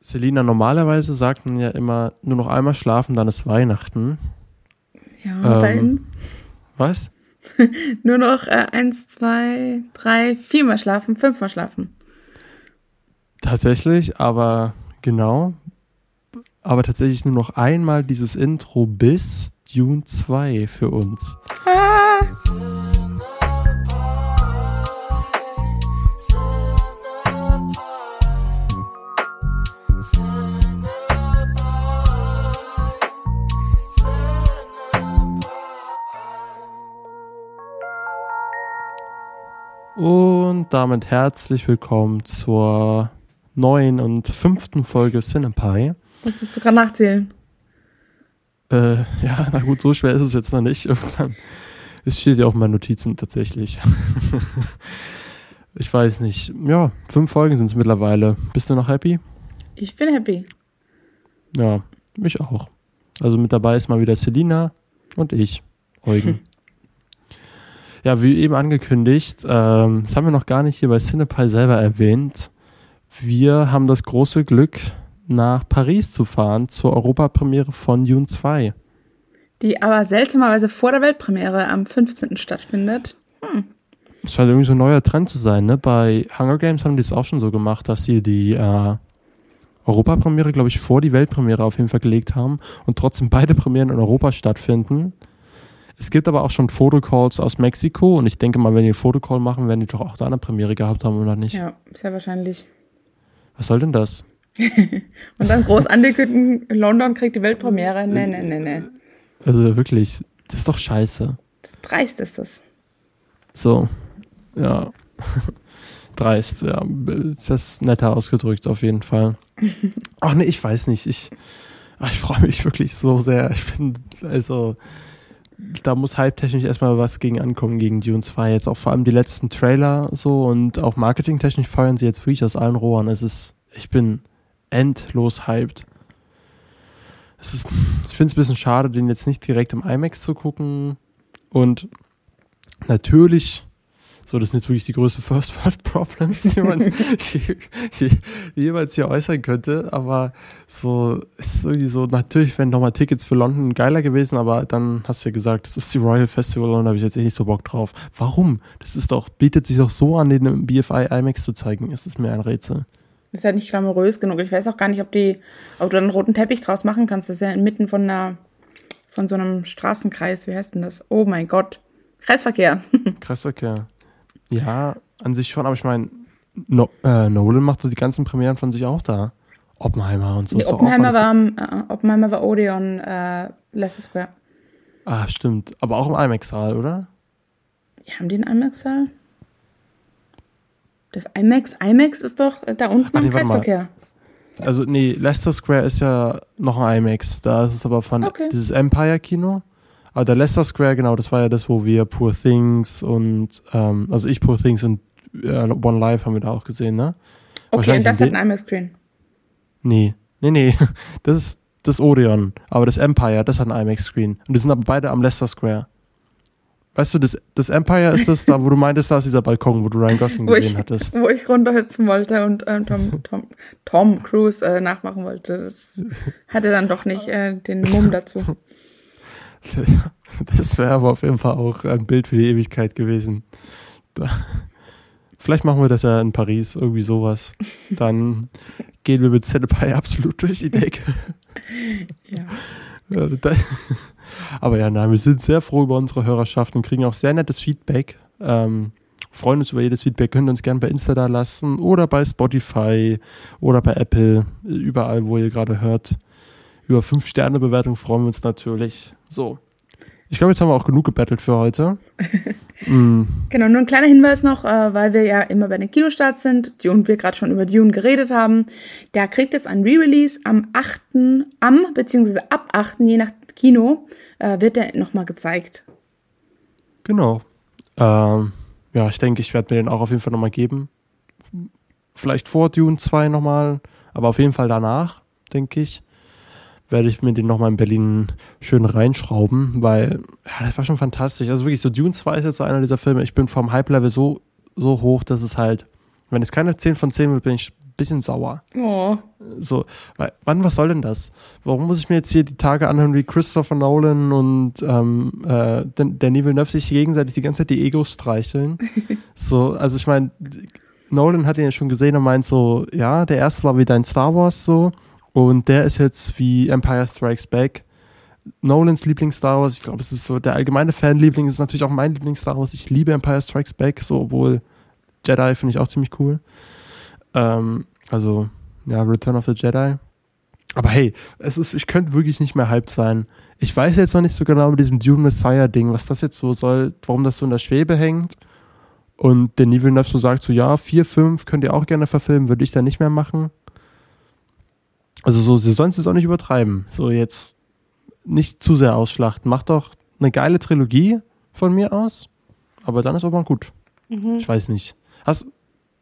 Selina, normalerweise sagt man ja immer nur noch einmal schlafen, dann ist Weihnachten. Ja, ähm, Was? nur noch äh, eins, zwei, drei, viermal schlafen, fünfmal schlafen. Tatsächlich, aber genau. Aber tatsächlich nur noch einmal dieses Intro bis Dune 2 für uns. Ah. Und damit herzlich willkommen zur neuen und fünften Folge Cinepie. Musstest du gerade nachzählen? Äh, ja, na gut, so schwer ist es jetzt noch nicht. Irgendwann. Es steht ja auch in meinen Notizen tatsächlich. ich weiß nicht. Ja, fünf Folgen sind es mittlerweile. Bist du noch happy? Ich bin happy. Ja, mich auch. Also mit dabei ist mal wieder Selina und ich, Eugen. Ja, wie eben angekündigt, ähm, das haben wir noch gar nicht hier bei Cinepie selber erwähnt. Wir haben das große Glück, nach Paris zu fahren zur Europapremiere von Dune 2. Die aber seltsamerweise vor der Weltpremiere am 15. stattfindet. Hm. Das scheint irgendwie so ein neuer Trend zu sein, ne? Bei Hunger Games haben die es auch schon so gemacht, dass sie die äh, Europapremiere, glaube ich, vor die Weltpremiere auf jeden Fall gelegt haben und trotzdem beide Premieren in Europa stattfinden. Es gibt aber auch schon Fotocalls aus Mexiko und ich denke mal, wenn die einen Fotocall machen, werden die doch auch da eine Premiere gehabt haben, oder nicht? Ja, sehr wahrscheinlich. Was soll denn das? und dann groß ankündigen, London kriegt die Weltpremiere. Nee, nee, nee, nee. Also wirklich, das ist doch scheiße. Das dreist ist das. So, ja. dreist, ja. Das ist netter ausgedrückt auf jeden Fall. Ach nee, ich weiß nicht. Ich, ich freue mich wirklich so sehr. Ich bin, also, da muss hype-technisch erstmal was gegen ankommen gegen Dune 2. Jetzt auch vor allem die letzten Trailer so und auch marketingtechnisch feuern sie jetzt wirklich aus allen Rohren. Es ist, ich bin endlos hyped. Es ist, ich finde es ein bisschen schade, den jetzt nicht direkt im IMAX zu gucken. Und natürlich so, das sind jetzt wirklich die größten First World Problems, die man je, je, jemals hier äußern könnte. Aber so ist irgendwie so, natürlich wären nochmal Tickets für London geiler gewesen, aber dann hast du ja gesagt, das ist die Royal Festival und da habe ich jetzt eh nicht so Bock drauf. Warum? Das ist doch, bietet sich doch so an, den BFI IMAX zu zeigen. Ist es mir ein Rätsel. Ist ja nicht glamourös genug. Ich weiß auch gar nicht, ob die, ob du einen roten Teppich draus machen kannst. Das ist ja inmitten von einer, von so einem Straßenkreis. Wie heißt denn das? Oh mein Gott. Kreisverkehr. Kreisverkehr. Ja, an sich schon, aber ich meine, no, äh, Nolan macht so die ganzen Premieren von sich auch da. Oppenheimer und so. Nee, Oppenheimer, war, äh, Oppenheimer war Odeon äh, Leicester Square. Ah, stimmt. Aber auch im IMAX-Saal, oder? Ja, haben die einen IMAX-Saal? Das IMAX, IMAX ist doch da unten Ach, nee, im Kreisverkehr. Also, nee, Leicester Square ist ja noch ein IMAX. Da ist es aber von okay. dieses Empire-Kino. Aber der Leicester Square, genau, das war ja das, wo wir Poor Things und, ähm, also ich Poor Things und äh, One Life haben wir da auch gesehen, ne? Okay, und das hat ein IMAX-Screen? Nee, nee, nee. Das ist das Odeon. Aber das Empire, das hat ein IMAX-Screen. Und die sind aber beide am Leicester Square. Weißt du, das, das Empire ist das da, wo du meintest, da ist dieser Balkon, wo du Ryan Gosling gesehen ich, hattest. Wo ich runterhüpfen wollte und ähm, Tom, Tom, Tom Cruise äh, nachmachen wollte. Das hatte dann doch nicht äh, den Mumm dazu. Das wäre aber auf jeden Fall auch ein Bild für die Ewigkeit gewesen. Da. Vielleicht machen wir das ja in Paris, irgendwie sowas. Dann gehen wir mit Cinepie absolut durch die Decke. Ja. Aber ja, nein, wir sind sehr froh über unsere Hörerschaft und kriegen auch sehr nettes Feedback. Ähm, freuen uns über jedes Feedback, könnt uns gerne bei Insta da lassen oder bei Spotify oder bei Apple, überall, wo ihr gerade hört. Über 5-Sterne-Bewertung freuen wir uns natürlich. So. Ich glaube, jetzt haben wir auch genug gebettelt für heute. mm. Genau, nur ein kleiner Hinweis noch, äh, weil wir ja immer bei den Kinostarts sind und wir gerade schon über Dune geredet haben. Der kriegt jetzt ein Re-Release am 8. am, beziehungsweise ab 8. je nach Kino, äh, wird der nochmal gezeigt. Genau. Ähm, ja, ich denke, ich werde mir den auch auf jeden Fall nochmal geben. Vielleicht vor Dune 2 nochmal, aber auf jeden Fall danach, denke ich werde ich mir den nochmal in Berlin schön reinschrauben, weil, ja, das war schon fantastisch. Also wirklich, so Dune 2 ist jetzt so einer dieser Filme, ich bin vom Hype-Level so, so hoch, dass es halt, wenn es keine 10 von 10 wird, bin ich bisschen sauer. Oh. So, weil, wann, was soll denn das? Warum muss ich mir jetzt hier die Tage anhören, wie Christopher Nolan und ähm, äh, Danny Villeneuve sich gegenseitig die ganze Zeit die Egos streicheln? so, also ich meine, Nolan hat ihn ja schon gesehen und meint so, ja, der erste war wie dein Star Wars so und der ist jetzt wie Empire Strikes Back. Nolans Lieblings-Star Wars, ich glaube, es ist so, der allgemeine Fanliebling ist natürlich auch mein Lieblings-Star Wars. Ich liebe Empire Strikes Back, so, obwohl Jedi finde ich auch ziemlich cool. Ähm, also, ja, Return of the Jedi. Aber hey, es ist, ich könnte wirklich nicht mehr hyped sein. Ich weiß jetzt noch nicht so genau mit diesem Dune Messiah-Ding, was das jetzt so soll, warum das so in der Schwebe hängt. Und der Villeneuve so sagt so, ja, vier, fünf könnt ihr auch gerne verfilmen, würde ich dann nicht mehr machen. Also so, sie sollen es auch nicht übertreiben. So jetzt nicht zu sehr ausschlachten. Mach doch eine geile Trilogie von mir aus, aber dann ist auch mal gut. Mhm. Ich weiß nicht. Hast,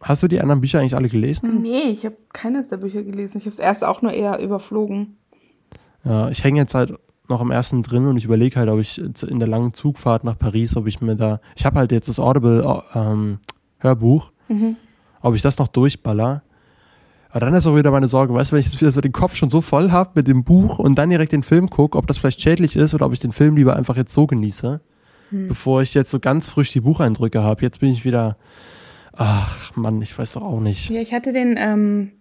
hast du die anderen Bücher eigentlich alle gelesen? Nee, ich habe keines der Bücher gelesen. Ich habe es erst auch nur eher überflogen. Ja, ich hänge jetzt halt noch am ersten drin und ich überlege halt, ob ich in der langen Zugfahrt nach Paris, ob ich mir da, ich habe halt jetzt das Audible ähm, Hörbuch, mhm. ob ich das noch durchballer. Aber dann ist auch wieder meine Sorge, weißt du, wenn ich jetzt wieder so den Kopf schon so voll habe mit dem Buch und dann direkt den Film gucke, ob das vielleicht schädlich ist oder ob ich den Film lieber einfach jetzt so genieße, hm. bevor ich jetzt so ganz frisch die Bucheindrücke habe. Jetzt bin ich wieder, ach Mann, ich weiß doch auch nicht. Ja, ich hatte den ähm,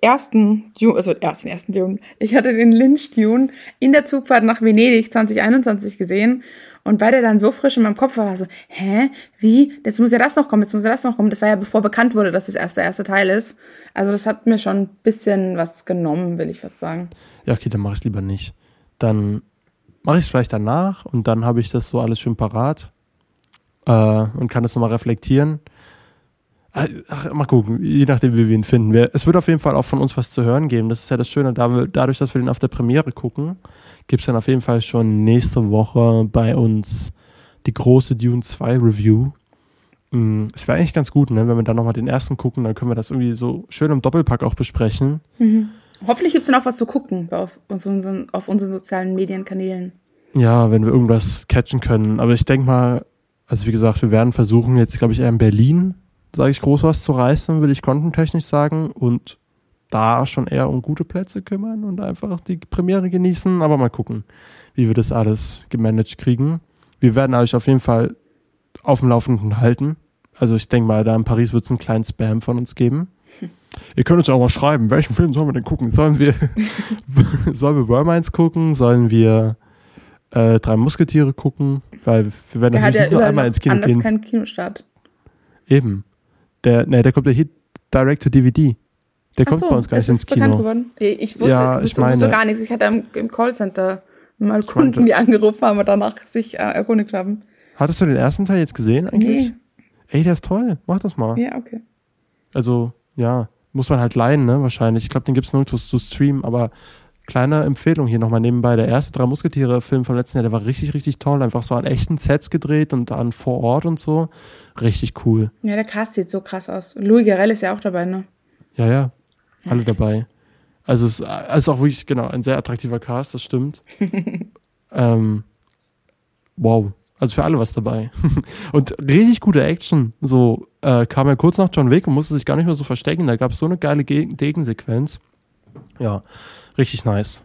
ersten Dune, also ersten, ersten Dune, ich hatte den Lynch Dune in der Zugfahrt nach Venedig 2021 gesehen und weil der dann so frisch in meinem Kopf war, war so, hä, wie, jetzt muss ja das noch kommen, jetzt muss ja das noch kommen. Das war ja bevor bekannt wurde, dass das erst der erste Teil ist. Also das hat mir schon ein bisschen was genommen, will ich fast sagen. Ja, okay, dann mach ich es lieber nicht. Dann mache ich es vielleicht danach und dann habe ich das so alles schön parat äh, und kann das nochmal reflektieren. Ach, mal gucken, je nachdem, wie wir ihn finden. Es wird auf jeden Fall auch von uns was zu hören geben. Das ist ja das Schöne. Dadurch, dass wir den auf der Premiere gucken, gibt es dann auf jeden Fall schon nächste Woche bei uns die große Dune 2 Review. Mm, es wäre eigentlich ganz gut, ne? wenn wir dann nochmal den ersten gucken, dann können wir das irgendwie so schön im Doppelpack auch besprechen. Mhm. Hoffentlich gibt es dann auch was zu gucken auf unseren, auf unseren sozialen Medienkanälen. Ja, wenn wir irgendwas catchen können. Aber ich denke mal, also wie gesagt, wir werden versuchen, jetzt glaube ich eher in Berlin, sage ich, groß was zu reißen, würde ich contentechnisch sagen. Und da schon eher um gute Plätze kümmern und einfach die Premiere genießen. Aber mal gucken, wie wir das alles gemanagt kriegen. Wir werden euch auf jeden Fall auf dem Laufenden halten. Also ich denke mal, da in Paris wird es einen kleinen Spam von uns geben. Hm. Ihr könnt uns auch mal schreiben, welchen Film sollen wir denn gucken? Sollen wir, sollen wir Wormines gucken? Sollen wir äh, Drei Musketiere gucken? Weil wir werden der natürlich ja nur einmal ins Kino anders gehen. kein Kinostart. Eben. Der, ne, der kommt ja hier direct to DVD. Der kommt so, bei uns gar nicht ins Kino. Geworden? Ich wusste, ja, ich wusste, meine, wusste gar nichts. Ich hatte im, im Callcenter mal Kunden, die angerufen haben und danach sich äh, erkundigt haben. Hattest du den ersten Teil jetzt gesehen eigentlich? Nee. Ey, der ist toll. Mach das mal. Ja, okay. Also, ja, muss man halt leihen, ne, wahrscheinlich. Ich glaube, den gibt es nirgendwo zu streamen, aber kleine Empfehlung hier nochmal nebenbei. Der erste Drei Musketiere-Film vom letzten Jahr, der war richtig, richtig toll. Einfach so an echten Sets gedreht und an vor Ort und so. Richtig cool. Ja, der Cast sieht so krass aus. Louis Garrel ist ja auch dabei, ne? Ja, ja alle dabei. Also es ist also auch wirklich, genau, ein sehr attraktiver Cast, das stimmt. ähm, wow. Also für alle was dabei. und richtig gute Action. So äh, kam er kurz nach John Wick und musste sich gar nicht mehr so verstecken. Da gab es so eine geile Gegensequenz. Ja, richtig nice.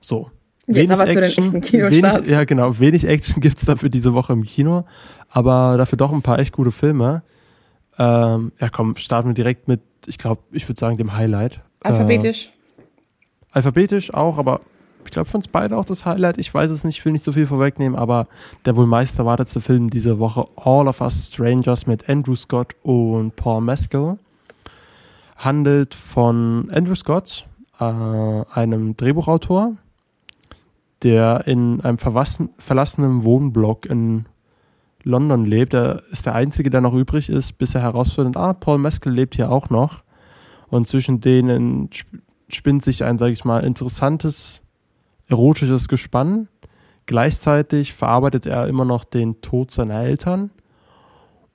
So. Jetzt aber Action, zu den echten Kinostarts. Wenig, ja, genau. Wenig Action gibt es dafür diese Woche im Kino. Aber dafür doch ein paar echt gute Filme. Ähm, ja, komm, starten wir direkt mit ich glaube, ich würde sagen, dem Highlight. Alphabetisch. Äh, alphabetisch auch, aber ich glaube, für uns beide auch das Highlight. Ich weiß es nicht, ich will nicht so viel vorwegnehmen, aber der wohl meist erwartetste Film diese Woche, All of Us Strangers mit Andrew Scott und Paul Mescal, handelt von Andrew Scott, äh, einem Drehbuchautor, der in einem verlassenen Wohnblock in London lebt. Er ist der Einzige, der noch übrig ist, bis er herausfindet, ah, Paul Mescal lebt hier auch noch. Und zwischen denen spinnt sich ein, sage ich mal, interessantes, erotisches Gespann. Gleichzeitig verarbeitet er immer noch den Tod seiner Eltern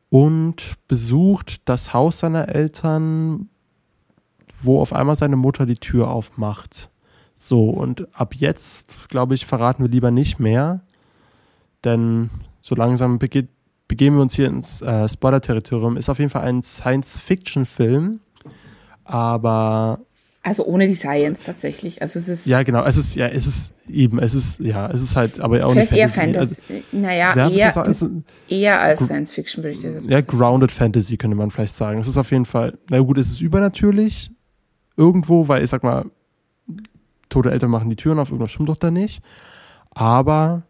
und besucht das Haus seiner Eltern, wo auf einmal seine Mutter die Tür aufmacht. So, und ab jetzt, glaube ich, verraten wir lieber nicht mehr, denn so langsam bege begeben wir uns hier ins äh, Spoiler-Territorium. Ist auf jeden Fall ein Science-Fiction-Film aber also ohne die Science tatsächlich. Also es ist ja genau, es ist ja es ist eben, es ist ja es ist halt, aber auch nicht Fantasy. eher Fantasy. Also, naja, eher, also, eher als Science Fiction würde ich das jetzt Ja, grounded Fantasy könnte man vielleicht sagen. Es ist auf jeden Fall, na gut, es ist übernatürlich irgendwo, weil ich sag mal, tote Eltern machen die Türen auf, irgendwas stimmt doch da nicht. Aber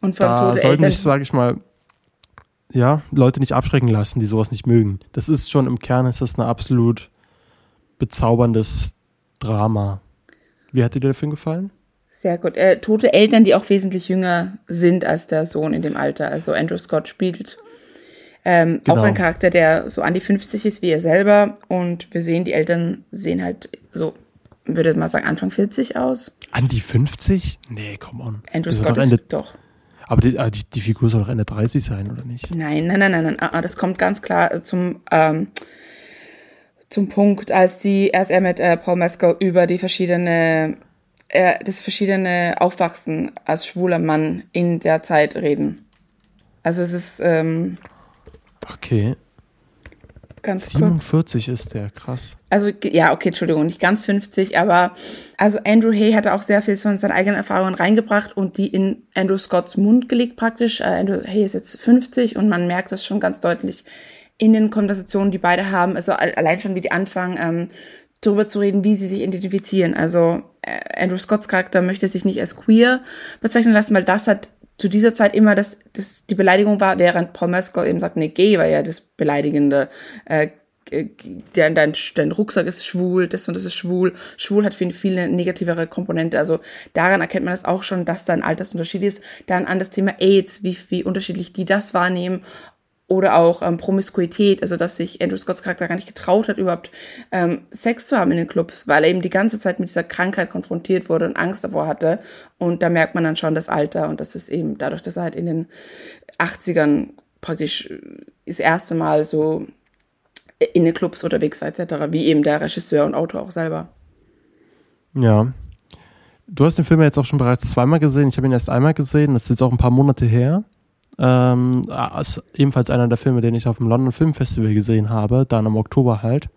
und von da sollten sich, sage ich mal, ja, Leute nicht abschrecken lassen, die sowas nicht mögen. Das ist schon im Kern ist das ein absolut bezauberndes Drama. Wie hat dir der Film gefallen? Sehr gut. Äh, tote Eltern, die auch wesentlich jünger sind als der Sohn in dem Alter. Also Andrew Scott spielt ähm, genau. auch ein Charakter, der so an die 50 ist wie er selber. Und wir sehen, die Eltern sehen halt so, würde mal sagen, Anfang 40 aus. An die 50? Nee, come on. Andrew Scott ist Ende, doch. Aber die, ah, die, die, Figur soll doch Ende 30 sein, oder nicht? Nein, nein, nein, nein, nein. Ah, ah, das kommt ganz klar zum, ähm, zum Punkt, als die, als er mit äh, Paul Mescal über die verschiedene, äh, das verschiedene Aufwachsen als schwuler Mann in der Zeit reden. Also es ist, ähm, Okay. Ganz 47 kurz. ist der, krass. Also, ja, okay, Entschuldigung, nicht ganz 50, aber also Andrew Hay hatte auch sehr viel von seinen eigenen Erfahrungen reingebracht und die in Andrew Scotts Mund gelegt praktisch. Äh, Andrew Hay ist jetzt 50 und man merkt das schon ganz deutlich in den Konversationen, die beide haben. Also allein schon, wie die anfangen, ähm, darüber zu reden, wie sie sich identifizieren. Also äh, Andrew Scotts Charakter möchte sich nicht als queer bezeichnen lassen, weil das hat zu dieser Zeit immer das, das die Beleidigung war, während Paul Mescal eben sagt, nee, gay war ja das Beleidigende. Äh, dein, dein, dein Rucksack ist schwul, das und das ist schwul. Schwul hat viel, viel negativere Komponente. Also daran erkennt man das auch schon, dass da ein Altersunterschied ist. Dann an das Thema AIDS, wie, wie unterschiedlich die das wahrnehmen oder auch ähm, Promiskuität, also dass sich Andrew Scotts Charakter gar nicht getraut hat, überhaupt ähm, Sex zu haben in den Clubs, weil er eben die ganze Zeit mit dieser Krankheit konfrontiert wurde und Angst davor hatte. Und da merkt man dann schon das Alter und das ist eben dadurch, dass er halt in den 80ern praktisch äh, das erste Mal so in den Clubs unterwegs war, etc., wie eben der Regisseur und Autor auch selber. Ja. Du hast den Film ja jetzt auch schon bereits zweimal gesehen. Ich habe ihn erst einmal gesehen. Das ist jetzt auch ein paar Monate her. Ähm, ist ebenfalls einer der Filme, den ich auf dem London Film Festival gesehen habe, dann im Oktober halt.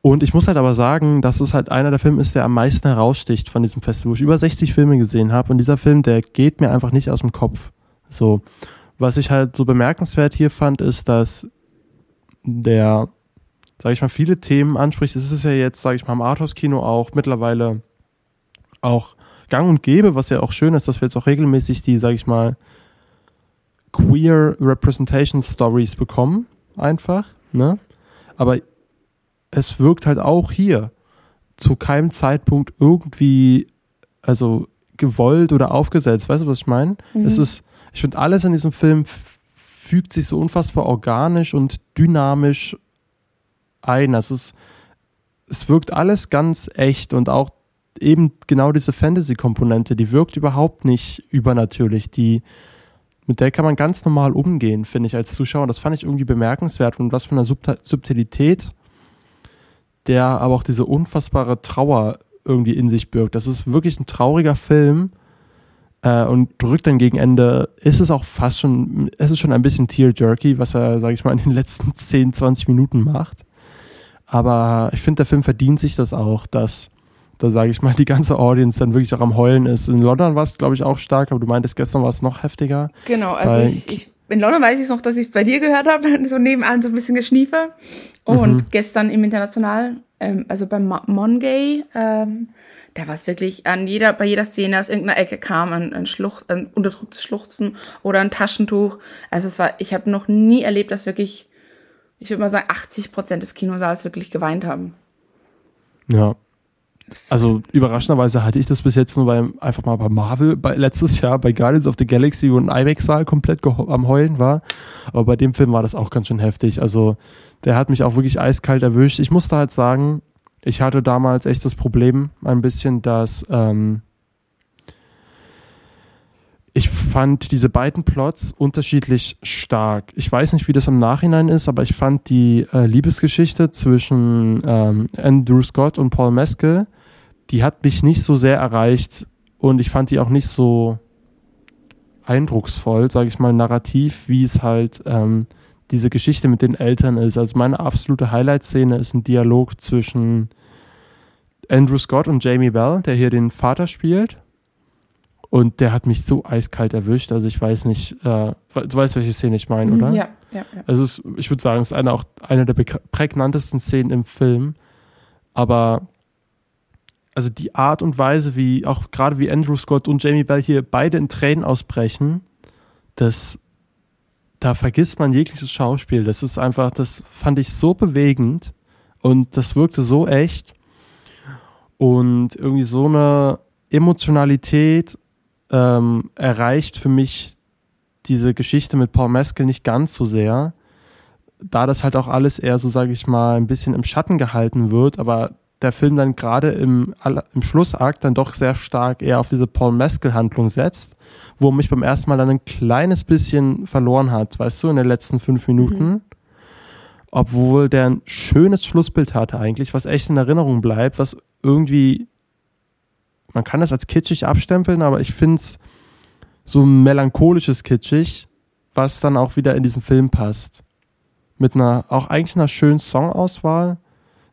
Und ich muss halt aber sagen, dass es halt einer der Filme ist, der am meisten heraussticht von diesem Festival, wo ich über 60 Filme gesehen habe. Und dieser Film, der geht mir einfach nicht aus dem Kopf. So. Was ich halt so bemerkenswert hier fand, ist, dass der, sag ich mal, viele Themen anspricht. Es ist ja jetzt, sag ich mal, im Arthouse-Kino auch mittlerweile auch gang und gäbe, was ja auch schön ist, dass wir jetzt auch regelmäßig die, sag ich mal, queer Representation Stories bekommen, einfach, ne? Aber es wirkt halt auch hier zu keinem Zeitpunkt irgendwie, also gewollt oder aufgesetzt. Weißt du, was ich meine? Mhm. Es ist, ich finde, alles in diesem Film fügt sich so unfassbar organisch und dynamisch ein. Das ist, es wirkt alles ganz echt und auch eben genau diese Fantasy-Komponente, die wirkt überhaupt nicht übernatürlich. Die, mit der kann man ganz normal umgehen, finde ich, als Zuschauer. Das fand ich irgendwie bemerkenswert und was von der Subtilität, der aber auch diese unfassbare Trauer irgendwie in sich birgt. Das ist wirklich ein trauriger Film äh, und drückt dann gegen Ende, ist es auch fast schon, es ist schon ein bisschen tear-jerky, was er, sage ich mal, in den letzten 10, 20 Minuten macht. Aber ich finde, der Film verdient sich das auch, dass da sage ich mal, die ganze Audience dann wirklich auch am Heulen ist. In London war es, glaube ich, auch stark, aber du meintest, gestern war es noch heftiger. Genau, also ich, ich, in London weiß ich noch, dass ich bei dir gehört habe, so nebenan so ein bisschen Geschniefe. Und mhm. gestern im International, ähm, also beim Mongay, ähm, da war es wirklich an jeder, bei jeder Szene aus irgendeiner Ecke kam ein, ein, Schlucht, ein unterdrücktes Schluchzen oder ein Taschentuch. Also es war, ich habe noch nie erlebt, dass wirklich, ich würde mal sagen, 80 Prozent des Kinosaals wirklich geweint haben. Ja, also überraschenderweise hatte ich das bis jetzt nur beim, einfach mal bei Marvel, bei, letztes Jahr bei Guardians of the Galaxy, wo ein IMAX-Saal komplett am Heulen war. Aber bei dem Film war das auch ganz schön heftig. Also der hat mich auch wirklich eiskalt erwischt. Ich musste halt sagen, ich hatte damals echt das Problem ein bisschen, dass ähm, ich fand diese beiden Plots unterschiedlich stark. Ich weiß nicht, wie das im Nachhinein ist, aber ich fand die äh, Liebesgeschichte zwischen ähm, Andrew Scott und Paul Mescal, die hat mich nicht so sehr erreicht und ich fand die auch nicht so eindrucksvoll, sage ich mal, narrativ, wie es halt ähm, diese Geschichte mit den Eltern ist. Also meine absolute Highlight-Szene ist ein Dialog zwischen Andrew Scott und Jamie Bell, der hier den Vater spielt. Und der hat mich so eiskalt erwischt. Also ich weiß nicht, äh, du weißt, welche Szene ich meine, oder? Ja, ja, ja. Also es, ich würde sagen, es ist eine, auch eine der prägnantesten Szenen im Film. Aber also die Art und Weise, wie auch gerade wie Andrew Scott und Jamie Bell hier beide in Tränen ausbrechen, das da vergisst man jegliches Schauspiel. Das ist einfach, das fand ich so bewegend und das wirkte so echt und irgendwie so eine Emotionalität ähm, erreicht für mich diese Geschichte mit Paul Meskel nicht ganz so sehr, da das halt auch alles eher so, sage ich mal, ein bisschen im Schatten gehalten wird, aber der Film dann gerade im, im Schlussakt dann doch sehr stark eher auf diese Paul Meskel-Handlung setzt, wo mich beim ersten Mal dann ein kleines bisschen verloren hat, weißt du, in den letzten fünf Minuten. Mhm. Obwohl der ein schönes Schlussbild hatte eigentlich, was echt in Erinnerung bleibt, was irgendwie, man kann das als kitschig abstempeln, aber ich finde es so ein melancholisches kitschig, was dann auch wieder in diesen Film passt. Mit einer, auch eigentlich einer schönen Songauswahl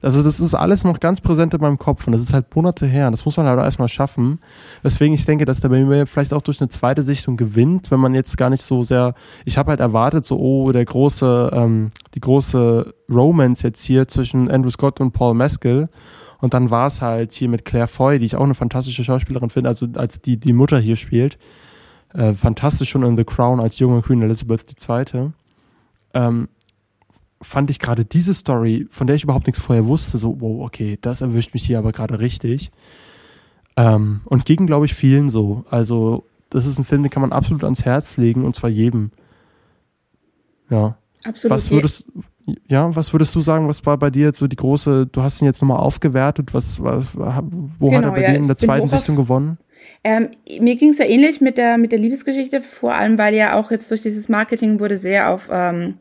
also das ist alles noch ganz präsent in meinem Kopf und das ist halt Monate her. Das muss man halt erstmal schaffen. Deswegen ich denke, dass der bei mir vielleicht auch durch eine zweite Sichtung gewinnt, wenn man jetzt gar nicht so sehr. Ich habe halt erwartet, so oh der große, ähm, die große Romance jetzt hier zwischen Andrew Scott und Paul Mescal. Und dann war es halt hier mit Claire Foy, die ich auch eine fantastische Schauspielerin finde, also als die die Mutter hier spielt. Äh, fantastisch schon in The Crown als junge Queen Elizabeth II. Ähm, fand ich gerade diese Story, von der ich überhaupt nichts vorher wusste, so, wow, okay, das erwischt mich hier aber gerade richtig. Ähm, und gegen, glaube ich, vielen so. Also, das ist ein Film, den kann man absolut ans Herz legen und zwar jedem. Ja. Absolut. Was würdest, ja, was würdest du sagen, was war bei dir jetzt so die große, du hast ihn jetzt nochmal aufgewertet, was, was, wo genau, hat er bei ja, dir in der zweiten Sichtung gewonnen? Ähm, mir ging es ja ähnlich mit der, mit der Liebesgeschichte, vor allem weil ja auch jetzt durch dieses Marketing wurde sehr auf, ähm,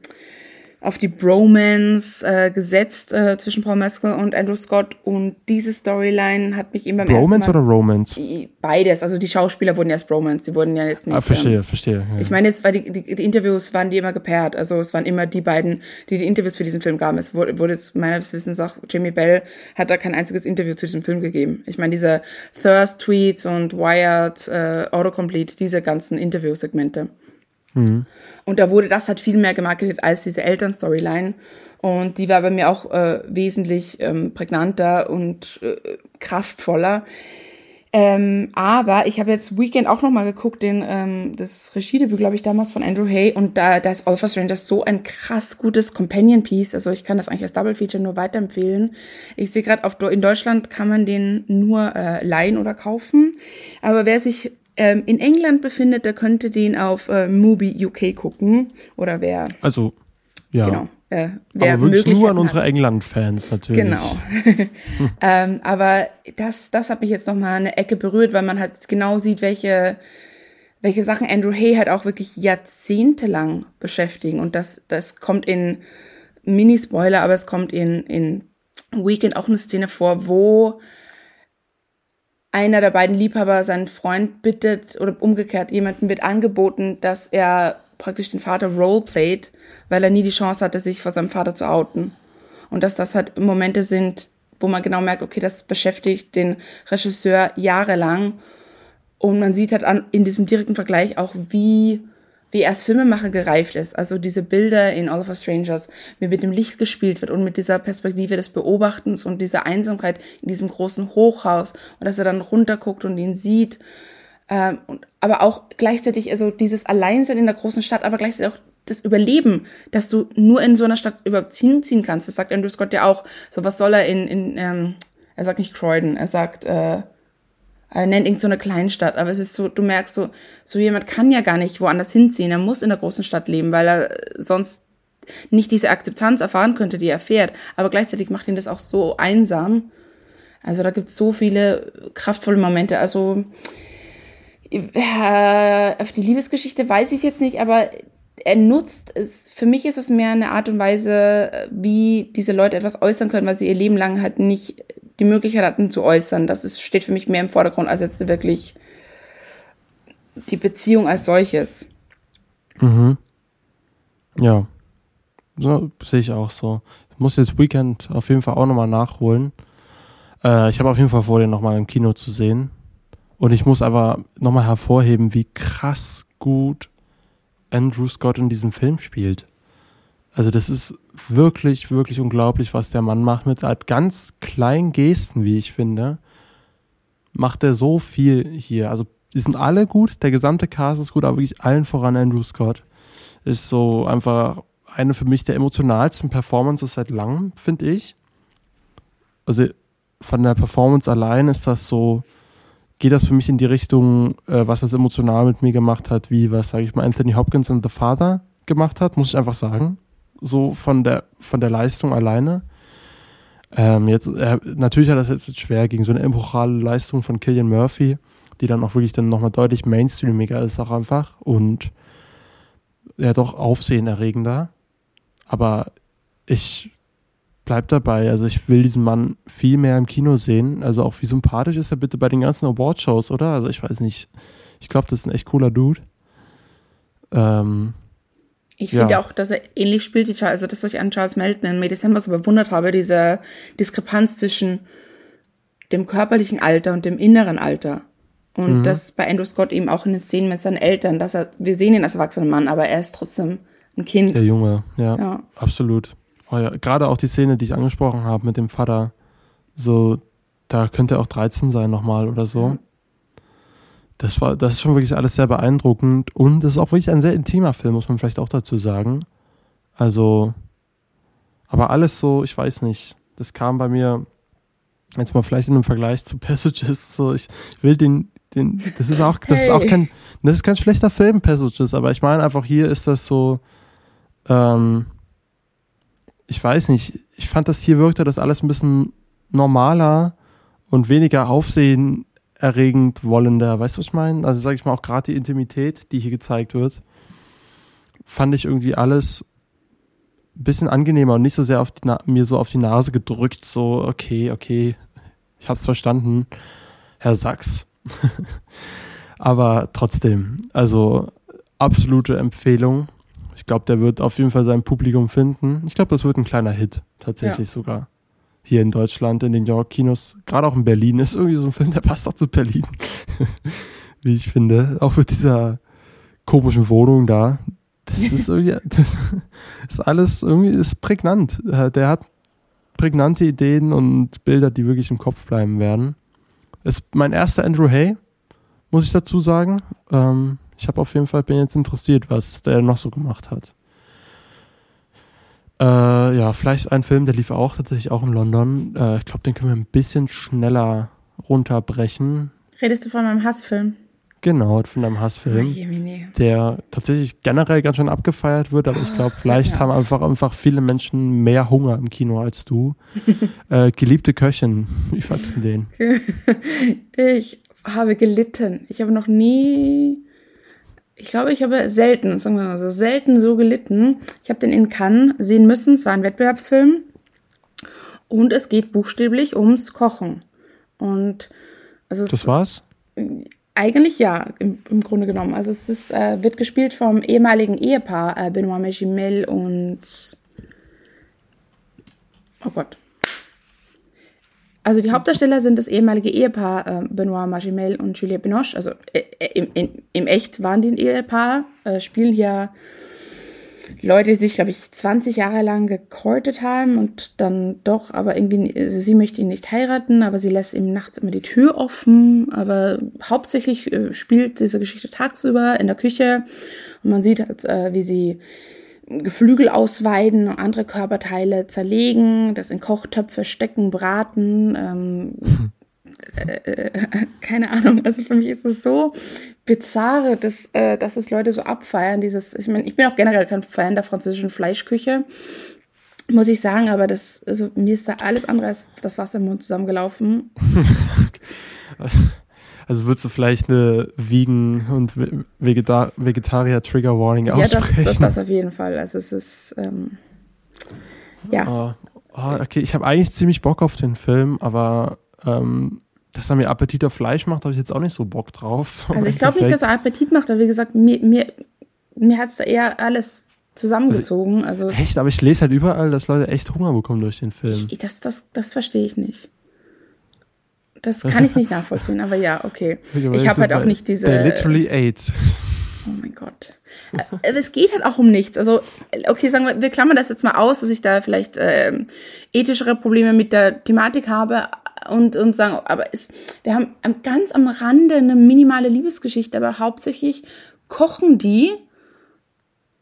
auf die Bromance äh, gesetzt äh, zwischen Paul Mescal und Andrew Scott und diese Storyline hat mich immer beim Bromance oder Romance? Beides, also die Schauspieler wurden erst Bromance, die wurden ja jetzt nicht. Ah, verstehe, ähm, verstehe. Ja. Ich meine, es war die, die, die, Interviews waren die immer gepaart, also es waren immer die beiden, die die Interviews für diesen Film gaben. Es wurde, wurde jetzt meines Wissens auch Jamie Bell hat da kein einziges Interview zu diesem Film gegeben. Ich meine, diese Thirst Tweets und Wired äh, Autocomplete, diese ganzen Interviewsegmente. Mhm. Und da wurde das halt viel mehr gemarketet als diese Elternstoryline. Und die war bei mir auch äh, wesentlich ähm, prägnanter und äh, kraftvoller. Ähm, aber ich habe jetzt Weekend auch nochmal geguckt, den, ähm, das Regiedebüt, glaube ich, damals von Andrew Hay. Und da, da ist Alpha Strangers so ein krass gutes Companion-Piece. Also ich kann das eigentlich als Double Feature nur weiterempfehlen. Ich sehe gerade, in Deutschland kann man den nur äh, leihen oder kaufen. Aber wer sich ähm, in England befindet, der könnte den auf äh, Mubi UK gucken. Oder wer. Also, ja. Genau. Äh, wer aber wirklich nur an unsere England-Fans natürlich. Genau. ähm, aber das, das hat mich jetzt nochmal eine Ecke berührt, weil man halt genau sieht, welche, welche Sachen Andrew Hay halt auch wirklich jahrzehntelang beschäftigen. Und das, das kommt in Mini-Spoiler, aber es kommt in, in Weekend auch eine Szene vor, wo einer der beiden Liebhaber seinen Freund bittet oder umgekehrt, jemanden wird angeboten, dass er praktisch den Vater roleplayt, weil er nie die Chance hatte, sich vor seinem Vater zu outen. Und dass das halt Momente sind, wo man genau merkt, okay, das beschäftigt den Regisseur jahrelang. Und man sieht halt an, in diesem direkten Vergleich auch, wie wie er als Filmemacher gereift ist. Also diese Bilder in All of Us Strangers, wie mit dem Licht gespielt wird und mit dieser Perspektive des Beobachtens und dieser Einsamkeit in diesem großen Hochhaus und dass er dann runterguckt und ihn sieht. Ähm, aber auch gleichzeitig, also dieses Alleinsein in der großen Stadt, aber gleichzeitig auch das Überleben, dass du nur in so einer Stadt überhaupt hinziehen kannst. Das sagt Andrew Scott ja auch. So, was soll er in, in ähm, er sagt nicht Croydon, er sagt, äh, er nennt irgend so eine Kleinstadt, aber es ist so, du merkst so, so jemand kann ja gar nicht woanders hinziehen, er muss in der großen Stadt leben, weil er sonst nicht diese Akzeptanz erfahren könnte, die er fährt, aber gleichzeitig macht ihn das auch so einsam. Also da gibt es so viele kraftvolle Momente, also äh, auf die Liebesgeschichte weiß ich jetzt nicht, aber er nutzt es, für mich ist es mehr eine Art und Weise, wie diese Leute etwas äußern können, weil sie ihr Leben lang halt nicht die Möglichkeit hatten zu äußern. Das ist, steht für mich mehr im Vordergrund als jetzt wirklich die Beziehung als solches. Mhm. Ja. So, sehe ich auch so. Ich muss jetzt Weekend auf jeden Fall auch nochmal nachholen. Äh, ich habe auf jeden Fall vor, den nochmal im Kino zu sehen. Und ich muss aber nochmal hervorheben, wie krass gut Andrew Scott in diesem Film spielt. Also das ist wirklich, wirklich unglaublich, was der Mann macht mit halt ganz kleinen Gesten, wie ich finde. Macht er so viel hier. Also die sind alle gut, der gesamte Cast ist gut, aber wirklich allen voran Andrew Scott. Ist so einfach eine für mich der emotionalsten Performances seit langem, finde ich. Also von der Performance allein ist das so, geht das für mich in die Richtung, äh, was das emotional mit mir gemacht hat, wie was, sage ich mal, Anthony Hopkins und The Father gemacht hat, muss ich einfach sagen. So von der, von der Leistung alleine. Ähm, jetzt, äh, natürlich hat das jetzt schwer gegen so eine epochale Leistung von Killian Murphy, die dann auch wirklich dann nochmal deutlich mainstreamiger ist auch einfach und ja doch aufsehenerregender. Aber ich bleib dabei. Also ich will diesen Mann viel mehr im Kino sehen. Also auch wie sympathisch ist er bitte bei den ganzen Award-Shows, oder? Also ich weiß nicht. Ich glaube, das ist ein echt cooler Dude. Ähm, ich finde ja. auch, dass er ähnlich spielt wie Charles, also das, was ich an Charles Melton in May December so bewundert habe, diese Diskrepanz zwischen dem körperlichen Alter und dem inneren Alter. Und mhm. das bei Andrew Scott eben auch in den Szenen mit seinen Eltern, dass er, wir sehen ihn als erwachsener Mann, aber er ist trotzdem ein Kind. Der Junge, ja, ja. absolut. Oh ja, gerade auch die Szene, die ich angesprochen habe mit dem Vater, so, da könnte er auch 13 sein nochmal oder so. Das war, das ist schon wirklich alles sehr beeindruckend und das ist auch wirklich ein sehr intimer Film, muss man vielleicht auch dazu sagen. Also, aber alles so, ich weiß nicht, das kam bei mir jetzt mal vielleicht in einem Vergleich zu Passages, so, ich will den, den, das ist auch, das hey. ist auch kein, das ist kein schlechter Film, Passages, aber ich meine einfach hier ist das so, ähm, ich weiß nicht, ich fand das hier wirkte das alles ein bisschen normaler und weniger aufsehenerregend wollender. Weißt du, was ich meine? Also sag ich mal auch gerade die Intimität, die hier gezeigt wird, fand ich irgendwie alles ein bisschen angenehmer und nicht so sehr auf die mir so auf die Nase gedrückt, so, okay, okay, ich hab's verstanden, Herr Sachs. Aber trotzdem, also absolute Empfehlung. Ich glaube, der wird auf jeden Fall sein Publikum finden. Ich glaube, das wird ein kleiner Hit, tatsächlich ja. sogar. Hier in Deutschland, in den York-Kinos, gerade auch in Berlin, ist irgendwie so ein Film, der passt auch zu Berlin. Wie ich finde. Auch mit dieser komischen Wohnung da. Das ist irgendwie, das ist alles irgendwie, ist prägnant. Der hat prägnante Ideen und Bilder, die wirklich im Kopf bleiben werden. Ist mein erster Andrew Hay, muss ich dazu sagen. Ähm, ich habe auf jeden Fall, bin jetzt interessiert, was der noch so gemacht hat. Äh, ja, vielleicht ein Film, der lief auch tatsächlich auch in London. Äh, ich glaube, den können wir ein bisschen schneller runterbrechen. Redest du von meinem Hassfilm? Genau, von einem Hassfilm, oh, der tatsächlich generell ganz schön abgefeiert wird, aber ich glaube, vielleicht ja. haben einfach, einfach viele Menschen mehr Hunger im Kino als du. äh, geliebte Köchin, wie fandest du den? Ich habe gelitten. Ich habe noch nie ich glaube, ich habe selten, sagen wir mal so, selten so gelitten. Ich habe den in Cannes sehen müssen. Es war ein Wettbewerbsfilm. Und es geht buchstäblich ums Kochen. Und also das war's? Eigentlich ja, im, im, Grunde genommen. Also es ist, äh, wird gespielt vom ehemaligen Ehepaar äh, Benoit Magimel und oh Gott, also die Hauptdarsteller sind das ehemalige Ehepaar äh, Benoit Magimel und Juliette Binoche. Also äh, äh, im, in, im Echt waren die ein Ehepaar, äh, spielen hier Leute, die sich, glaube ich, 20 Jahre lang gecourtet haben und dann doch, aber irgendwie, also sie möchte ihn nicht heiraten, aber sie lässt ihm nachts immer die Tür offen. Aber hauptsächlich äh, spielt diese Geschichte tagsüber in der Küche und man sieht, halt, äh, wie sie Geflügel ausweiden und andere Körperteile zerlegen, das in Kochtöpfe stecken, braten. Ähm, äh, äh, keine Ahnung. Also für mich ist es so bizarre, dass, äh, dass es Leute so abfeiern. Dieses, ich meine, ich bin auch generell kein Fan der französischen Fleischküche, muss ich sagen, aber das, also mir ist da alles andere als das Wasser im Mund zusammengelaufen. Also würdest du vielleicht eine Vegan- und Vegeta Vegetarier-Trigger-Warning ja, aussprechen? Ja, das, das, das auf jeden Fall. Also es ist, ähm, ja. Oh, oh, okay, ich habe eigentlich ziemlich Bock auf den Film, aber ähm, dass er mir Appetit auf Fleisch macht, habe ich jetzt auch nicht so Bock drauf. Also ich glaube nicht, dass er Appetit macht, aber wie gesagt, mir, mir, mir hat es da eher alles zusammengezogen. Also, also echt, aber ich lese halt überall, dass Leute echt Hunger bekommen durch den Film. Ich, das, das, das verstehe ich nicht. Das kann ich nicht nachvollziehen, aber ja, okay. Ich habe halt auch nicht diese. They literally ate. Oh mein Gott. Äh, es geht halt auch um nichts. Also, okay, sagen wir, wir klammern das jetzt mal aus, dass ich da vielleicht äh, ethischere Probleme mit der Thematik habe und, und sagen, aber es, wir haben ganz am Rande eine minimale Liebesgeschichte, aber hauptsächlich kochen die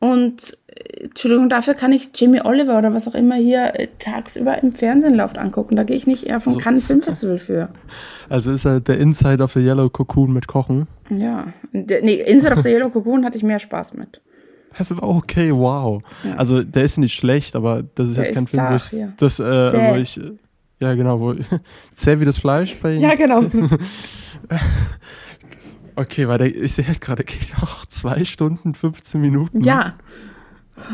und Entschuldigung, dafür kann ich Jamie Oliver oder was auch immer hier äh, tagsüber im Fernsehen läuft angucken. Da gehe ich nicht eher vom so. Cannes Film Festival für. Also ist halt der Inside of the Yellow Cocoon mit Kochen. Ja. Nee, Inside of the Yellow Cocoon hatte ich mehr Spaß mit. Das war okay, wow. Ja. Also der ist nicht schlecht, aber das ist der jetzt kein Film, wo ich, ja. das, äh, wo ich, ja genau, wo, zäh wie das Fleisch bei ihm. Ja, genau. okay, weil der, ich sehe halt gerade, geht auch zwei Stunden, 15 Minuten. Ja.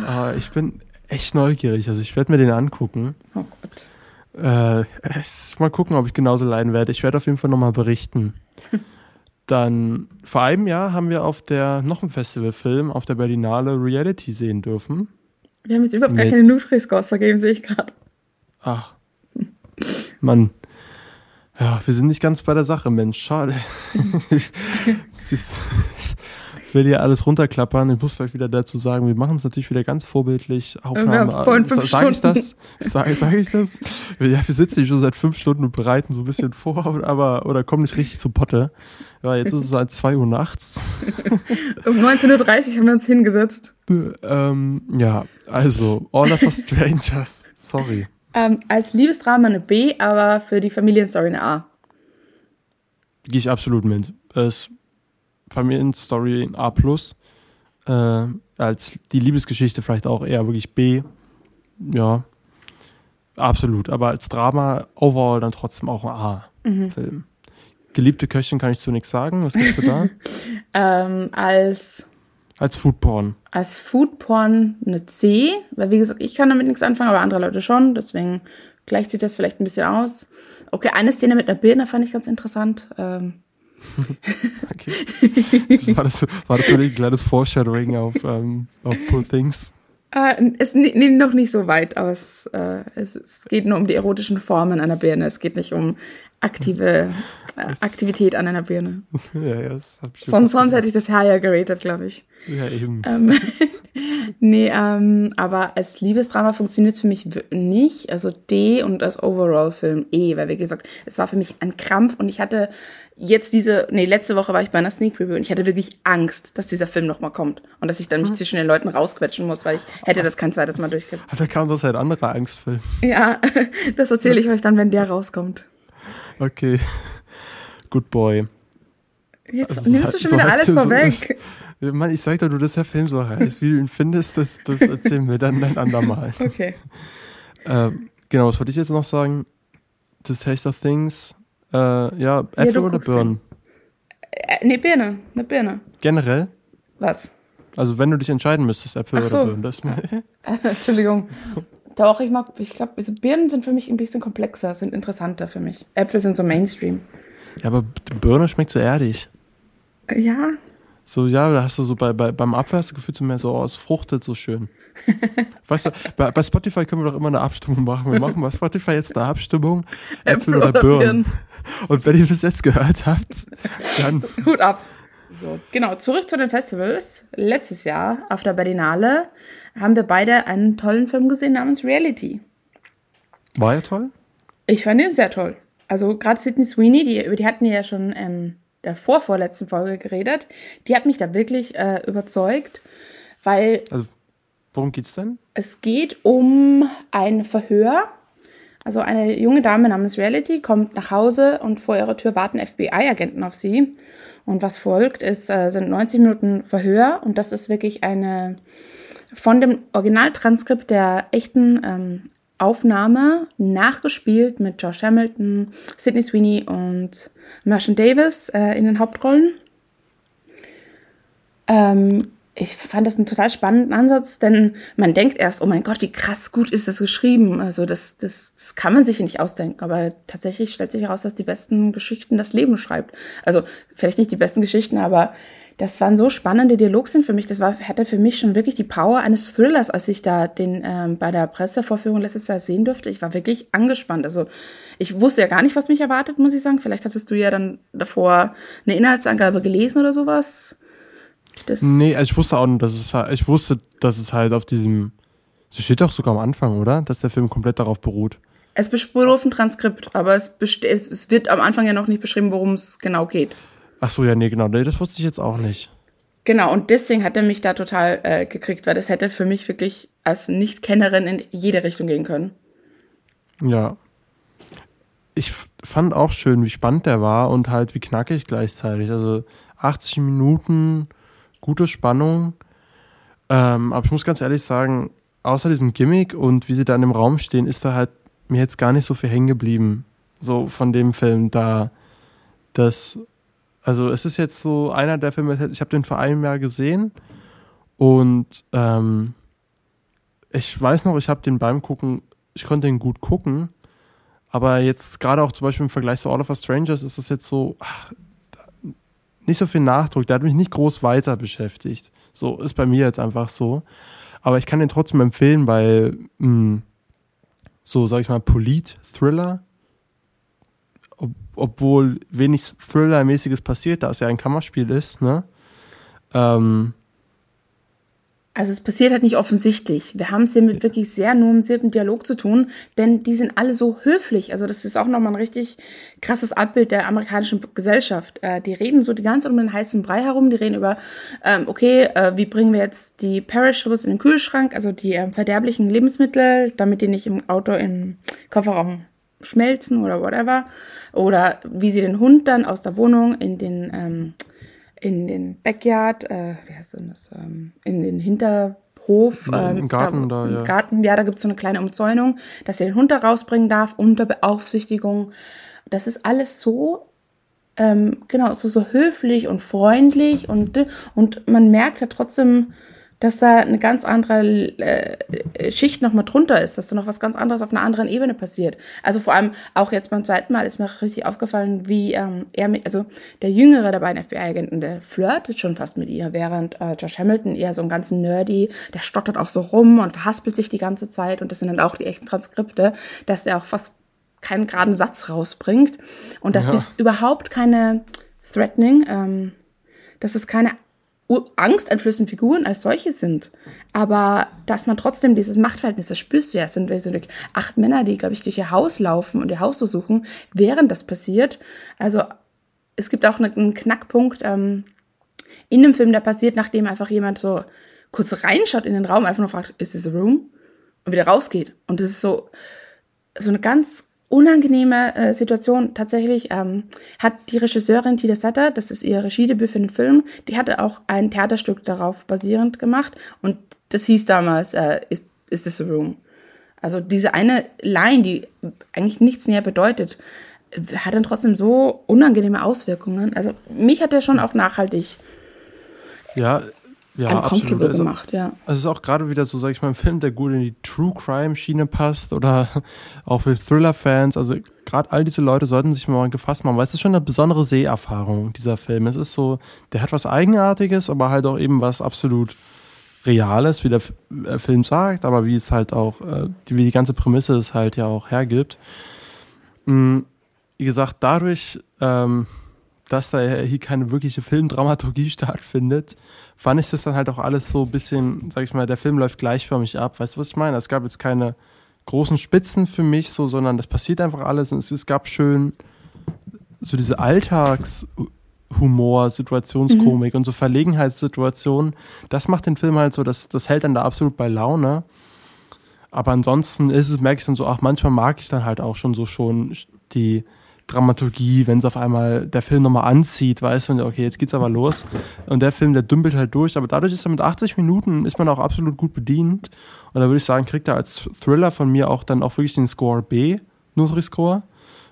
Aber ich bin echt neugierig. Also ich werde mir den angucken. Oh Gott. Äh, mal gucken, ob ich genauso leiden werde. Ich werde auf jeden Fall nochmal berichten. Dann vor einem Jahr haben wir auf der noch ein Festivalfilm auf der Berlinale Reality sehen dürfen. Wir haben jetzt überhaupt gar keine Nutri-Scores vergeben, sehe ich gerade. Ach. Mann. Ja, wir sind nicht ganz bei der Sache, Mensch. Schade. will hier alles runterklappern. Ich muss vielleicht wieder dazu sagen, wir machen es natürlich wieder ganz vorbildlich. Aufnahme. Sage ich das? Sage sag ich das? Ja, wir sitzen hier schon seit fünf Stunden und bereiten so ein bisschen vor, aber oder kommen nicht richtig zu Potte. Ja, jetzt ist es halt zwei Uhr nachts. um 19.30 Uhr haben wir uns hingesetzt. Ähm, ja, also All of Us Strangers. Sorry. Ähm, als Liebesdrama eine B, aber für die Familienstory eine A. Gehe ich absolut mit. Es Familienstory A+, äh, als die Liebesgeschichte vielleicht auch eher wirklich B. Ja, absolut. Aber als Drama overall dann trotzdem auch ein A-Film. Mhm. Geliebte Köchin kann ich zu nichts sagen. Was gibst du da? ähm, als als Foodporn. Als Foodporn eine C, weil wie gesagt, ich kann damit nichts anfangen, aber andere Leute schon. Deswegen gleicht sich das vielleicht ein bisschen aus. Okay, eine Szene mit einer Birne fand ich ganz interessant. Ähm, okay. War das, war das wirklich ein kleines Foreshadowing auf, ähm, auf Poor Things? Äh, es nee, noch nicht so weit, aber es, äh, es, es, geht nur um die erotischen Formen einer Birne. Es geht nicht um aktive äh, Aktivität an einer Birne. Ja, ja, das hab ich sonst, sonst hätte ich das higher geratet, glaube ich. Ja, eben. Ähm, nee, ähm, aber als Liebesdrama funktioniert es für mich nicht. Also D und als Overall-Film E, weil wie gesagt, es war für mich ein Krampf und ich hatte jetzt diese, nee, letzte Woche war ich bei einer Sneak Review und ich hatte wirklich Angst, dass dieser Film nochmal kommt und dass ich dann mich hm. zwischen den Leuten rausquetschen muss, weil ich hätte das kein zweites Mal durchgebracht. Da kam sonst ein anderer Angstfilm. Ja, das erzähle ich euch dann, wenn der rauskommt. Okay. Good boy. Jetzt also, nimmst du schon so wieder alles vorweg. Mann, ich sag doch, du, dass der Film so heißt. Wie du ihn findest, das, das erzählen wir dann ein andermal. Okay. Ähm, genau, was wollte ich jetzt noch sagen? The Taste of Things äh, ja, Äpfel ja, oder Birnen? Äh, nee, Birne. Eine Birne. Generell? Was? Also wenn du dich entscheiden müsstest, Äpfel Ach so. oder Birnen. Das Entschuldigung. Doch, ich mag, ich glaube, also Birnen sind für mich ein bisschen komplexer, sind interessanter für mich. Äpfel sind so Mainstream. Ja, aber Birne schmeckt so erdig. Ja. So, ja, da hast du so bei, bei beim Apfel hast du gefühlt so mehr so, oh, es fruchtet so schön. weißt du, bei, bei, Spotify können wir doch immer eine Abstimmung machen. Wir machen bei Spotify jetzt eine Abstimmung, Äpfel, oder, oder Birnen. Birnen. Und wenn ihr bis jetzt gehört habt, dann. Hut ab. So, genau, zurück zu den Festivals. Letztes Jahr auf der Berlinale haben wir beide einen tollen Film gesehen namens Reality. War er toll? Ich fand ihn sehr toll. Also gerade Sydney Sweeney, die, über die hatten wir ja schon in der vorvorletzten Folge geredet, die hat mich da wirklich äh, überzeugt, weil... Also worum geht's denn? Es geht um ein Verhör also eine junge Dame namens Reality kommt nach Hause und vor ihrer Tür warten FBI-Agenten auf sie. Und was folgt, ist, äh, sind 90 Minuten Verhör und das ist wirklich eine von dem Originaltranskript der echten ähm, Aufnahme nachgespielt mit Josh Hamilton, Sidney Sweeney und Merchant Davis äh, in den Hauptrollen. Ähm, ich fand das einen total spannenden Ansatz, denn man denkt erst, oh mein Gott, wie krass gut ist das geschrieben. Also das, das, das kann man sich nicht ausdenken. Aber tatsächlich stellt sich heraus, dass die besten Geschichten das Leben schreibt. Also vielleicht nicht die besten Geschichten, aber das waren so spannende Dialogszenen für mich. Das war, hatte für mich schon wirklich die Power eines Thrillers, als ich da den ähm, bei der Pressevorführung letztes Jahr sehen durfte. Ich war wirklich angespannt. Also ich wusste ja gar nicht, was mich erwartet, muss ich sagen. Vielleicht hattest du ja dann davor eine Inhaltsangabe gelesen oder sowas. Das nee, also ich wusste auch, dass es halt, ich wusste, dass es halt auf diesem, es steht doch sogar am Anfang, oder? Dass der Film komplett darauf beruht. Es beruht auf ein Transkript, aber es, es, es wird am Anfang ja noch nicht beschrieben, worum es genau geht. Ach so, ja, nee, genau. Nee, das wusste ich jetzt auch nicht. Genau, und deswegen hat er mich da total äh, gekriegt, weil das hätte für mich wirklich als Nicht-Kennerin in jede Richtung gehen können. Ja. Ich fand auch schön, wie spannend der war und halt wie knackig gleichzeitig. Also 80 Minuten, gute Spannung. Ähm, aber ich muss ganz ehrlich sagen, außer diesem Gimmick und wie sie da in dem Raum stehen, ist da halt mir jetzt gar nicht so viel hängen geblieben. So von dem Film da. Das also es ist jetzt so einer der Filme, ich habe den vor einem Jahr gesehen und ähm, ich weiß noch, ich habe den beim Gucken, ich konnte den gut gucken, aber jetzt gerade auch zum Beispiel im Vergleich zu All of Us Strangers ist das jetzt so ach, nicht so viel Nachdruck. Der hat mich nicht groß weiter beschäftigt. So ist bei mir jetzt einfach so. Aber ich kann den trotzdem empfehlen, weil mh, hm, so, sag ich mal, Polit-Thriller ob, obwohl wenig Thriller-mäßiges passiert, da es ja ein Kammerspiel ist, ne? Ähm, also es passiert halt nicht offensichtlich. Wir haben es hier mit wirklich sehr nuanciertem Dialog zu tun, denn die sind alle so höflich. Also das ist auch nochmal ein richtig krasses Abbild der amerikanischen Gesellschaft. Äh, die reden so die ganze Zeit um den heißen Brei herum. Die reden über, ähm, okay, äh, wie bringen wir jetzt die Perishables in den Kühlschrank, also die äh, verderblichen Lebensmittel, damit die nicht im Auto im Kofferraum schmelzen oder whatever. Oder wie sie den Hund dann aus der Wohnung in den, ähm, in den Backyard, äh, wie heißt denn das, ähm, in den Hinterhof. Ähm, Im Garten da, da ja. Garten, ja, da gibt es so eine kleine Umzäunung, dass sie den Hund da rausbringen darf, unter Beaufsichtigung. Das ist alles so ähm, genau, so, so höflich und freundlich und, und man merkt ja trotzdem, dass da eine ganz andere äh, Schicht nochmal drunter ist, dass da noch was ganz anderes auf einer anderen Ebene passiert. Also vor allem auch jetzt beim zweiten Mal ist mir richtig aufgefallen, wie ähm, er mit, also der jüngere der beiden FBI-Agenten, der flirtet schon fast mit ihr, während äh, Josh Hamilton eher so ein ganz nerdy, der stottert auch so rum und verhaspelt sich die ganze Zeit und das sind dann auch die echten Transkripte, dass er auch fast keinen geraden Satz rausbringt und dass ja. das überhaupt keine threatening, ähm, dass es keine angsteinflößenden Figuren als solche sind. Aber dass man trotzdem dieses Machtverhältnis, das spürst du ja, es sind so acht Männer, die, glaube ich, durch ihr Haus laufen und ihr Haus durchsuchen, während das passiert. Also es gibt auch einen Knackpunkt ähm, in dem Film, der passiert, nachdem einfach jemand so kurz reinschaut in den Raum, einfach nur fragt, ist this a room? Und wieder rausgeht. Und das ist so, so eine ganz unangenehme äh, Situation. Tatsächlich ähm, hat die Regisseurin Tida Sutter, das ist ihr Regiedebüt für den Film, die hatte auch ein Theaterstück darauf basierend gemacht und das hieß damals äh, Is, Is This a Room? Also diese eine Line, die eigentlich nichts näher bedeutet, hat dann trotzdem so unangenehme Auswirkungen. Also mich hat er schon auch nachhaltig ja, ja, absolut. Also, gemacht, ja. Also es ist auch gerade wieder so, sag ich mal, ein Film, der gut in die True Crime Schiene passt oder auch für Thriller-Fans. Also gerade all diese Leute sollten sich mal gefasst machen, weil es ist schon eine besondere Seherfahrung, dieser Film. Es ist so, der hat was Eigenartiges, aber halt auch eben was absolut Reales, wie der äh, Film sagt, aber wie es halt auch, äh, wie die ganze Prämisse es halt ja auch hergibt. Mm, wie gesagt, dadurch, ähm, dass da hier keine wirkliche Filmdramaturgie stattfindet, fand ich das dann halt auch alles so ein bisschen, sag ich mal, der Film läuft gleichförmig ab. Weißt du, was ich meine? Es gab jetzt keine großen Spitzen für mich, so, sondern das passiert einfach alles und es, es gab schön so diese Alltagshumor, Situationskomik mhm. und so Verlegenheitssituationen. Das macht den Film halt so, das, das hält dann da absolut bei Laune. Aber ansonsten ist es, merke ich dann so, ach, manchmal mag ich dann halt auch schon so schon die Dramaturgie, wenn es auf einmal der Film nochmal anzieht, weiß man, okay, jetzt geht's aber los. Und der Film, der dümpelt halt durch, aber dadurch ist er mit 80 Minuten, ist man auch absolut gut bedient. Und da würde ich sagen, kriegt er als Thriller von mir auch dann auch wirklich den Score B, Nutri-Score.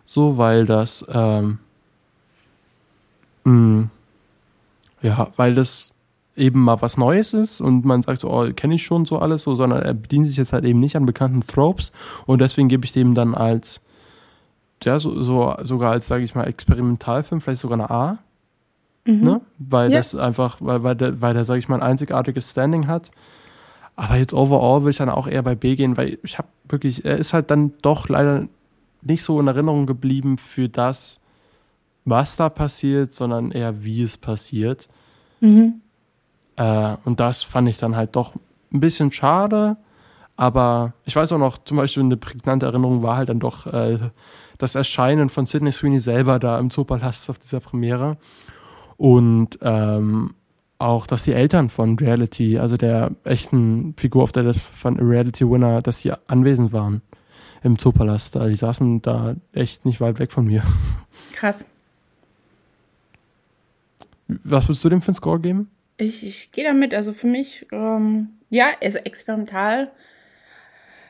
So, weil das, ähm, mh, mm, ja, weil das eben mal was Neues ist und man sagt so, oh, kenne ich schon so alles, so, sondern er bedient sich jetzt halt eben nicht an bekannten Tropes und deswegen gebe ich dem dann als ja, so, so sogar als, sage ich mal, Experimentalfilm, vielleicht sogar eine A. mhm. ne? weil ja. das einfach, weil, weil der, weil der, sag ich mal, ein einzigartiges Standing hat. Aber jetzt overall will ich dann auch eher bei B gehen, weil ich habe wirklich, er ist halt dann doch leider nicht so in Erinnerung geblieben für das, was da passiert, sondern eher wie es passiert. Mhm. Äh, und das fand ich dann halt doch ein bisschen schade. Aber ich weiß auch noch, zum Beispiel eine prägnante Erinnerung war halt dann doch äh, das Erscheinen von Sidney Sweeney selber da im Zoopalast auf dieser Premiere. Und ähm, auch, dass die Eltern von Reality, also der echten Figur auf der von Reality Winner, dass sie anwesend waren im Zoopalast. Die saßen da echt nicht weit weg von mir. Krass. Was würdest du dem für einen Score geben? Ich, ich gehe damit, also für mich, ähm, ja, also experimental.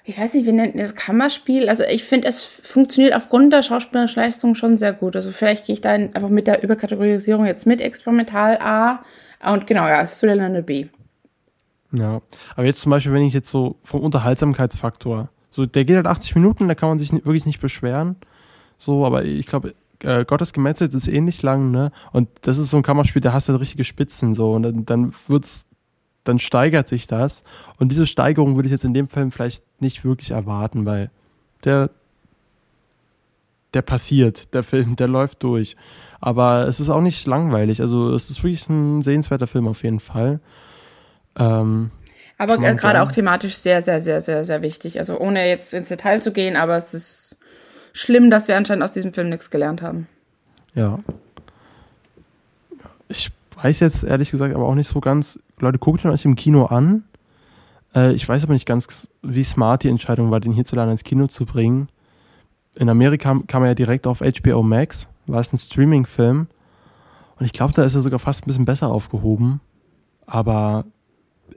Ich weiß nicht, wie nennt das Kammerspiel? Also ich finde, es funktioniert aufgrund der schauspielerischen Leistung schon sehr gut. Also vielleicht gehe ich da einfach mit der Überkategorisierung jetzt mit experimental A und genau, ja, Thriller eine B. Ja, aber jetzt zum Beispiel, wenn ich jetzt so vom Unterhaltsamkeitsfaktor, so der geht halt 80 Minuten, da kann man sich wirklich nicht beschweren. So, aber ich glaube, äh, Gottes Gemetzelt ist ähnlich lang, ne? Und das ist so ein Kammerspiel, da hast du halt richtige Spitzen so und dann, dann wird's, dann steigert sich das. Und diese Steigerung würde ich jetzt in dem Film vielleicht nicht wirklich erwarten, weil der, der passiert, der Film, der läuft durch. Aber es ist auch nicht langweilig. Also es ist wirklich ein sehenswerter Film auf jeden Fall. Ähm, aber gerade auch thematisch sehr, sehr, sehr, sehr, sehr wichtig. Also ohne jetzt ins Detail zu gehen, aber es ist schlimm, dass wir anscheinend aus diesem Film nichts gelernt haben. Ja. Ich weiß jetzt ehrlich gesagt aber auch nicht so ganz. Leute, guckt ihn euch im Kino an. Äh, ich weiß aber nicht ganz, wie smart die Entscheidung war, den hierzulande ins Kino zu bringen. In Amerika kam er ja direkt auf HBO Max war es ein Streaming-Film. Und ich glaube, da ist er sogar fast ein bisschen besser aufgehoben. Aber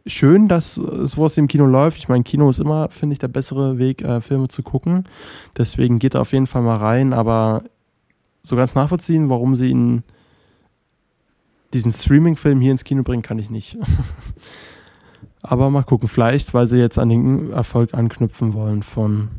schön, dass sowas im Kino läuft. Ich meine, Kino ist immer, finde ich, der bessere Weg, äh, Filme zu gucken. Deswegen geht er auf jeden Fall mal rein. Aber so ganz nachvollziehen, warum sie ihn diesen Streaming-Film hier ins Kino bringen, kann ich nicht. aber mal gucken, vielleicht, weil sie jetzt an den Erfolg anknüpfen wollen von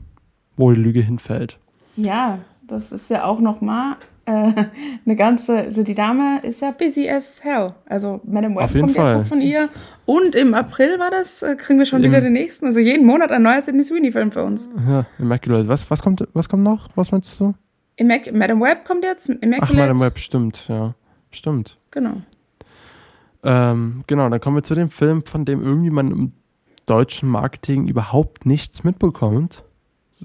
Wo die Lüge hinfällt. Ja, das ist ja auch nochmal äh, eine ganze, also die Dame ist ja busy as hell. Also Madame Web kommt Fall. jetzt von ihr. Und im April war das, äh, kriegen wir schon Im, wieder den nächsten. Also jeden Monat ein neuer Sidney Sweeney-Film für uns. Ja, Immaculate. Was, was, kommt, was kommt noch? Was meinst du? Immac Madame Web kommt jetzt. Immaculate. Ach, Madame Web, stimmt, ja. Stimmt. Genau. Ähm, genau, dann kommen wir zu dem Film, von dem irgendwie man im deutschen Marketing überhaupt nichts mitbekommt.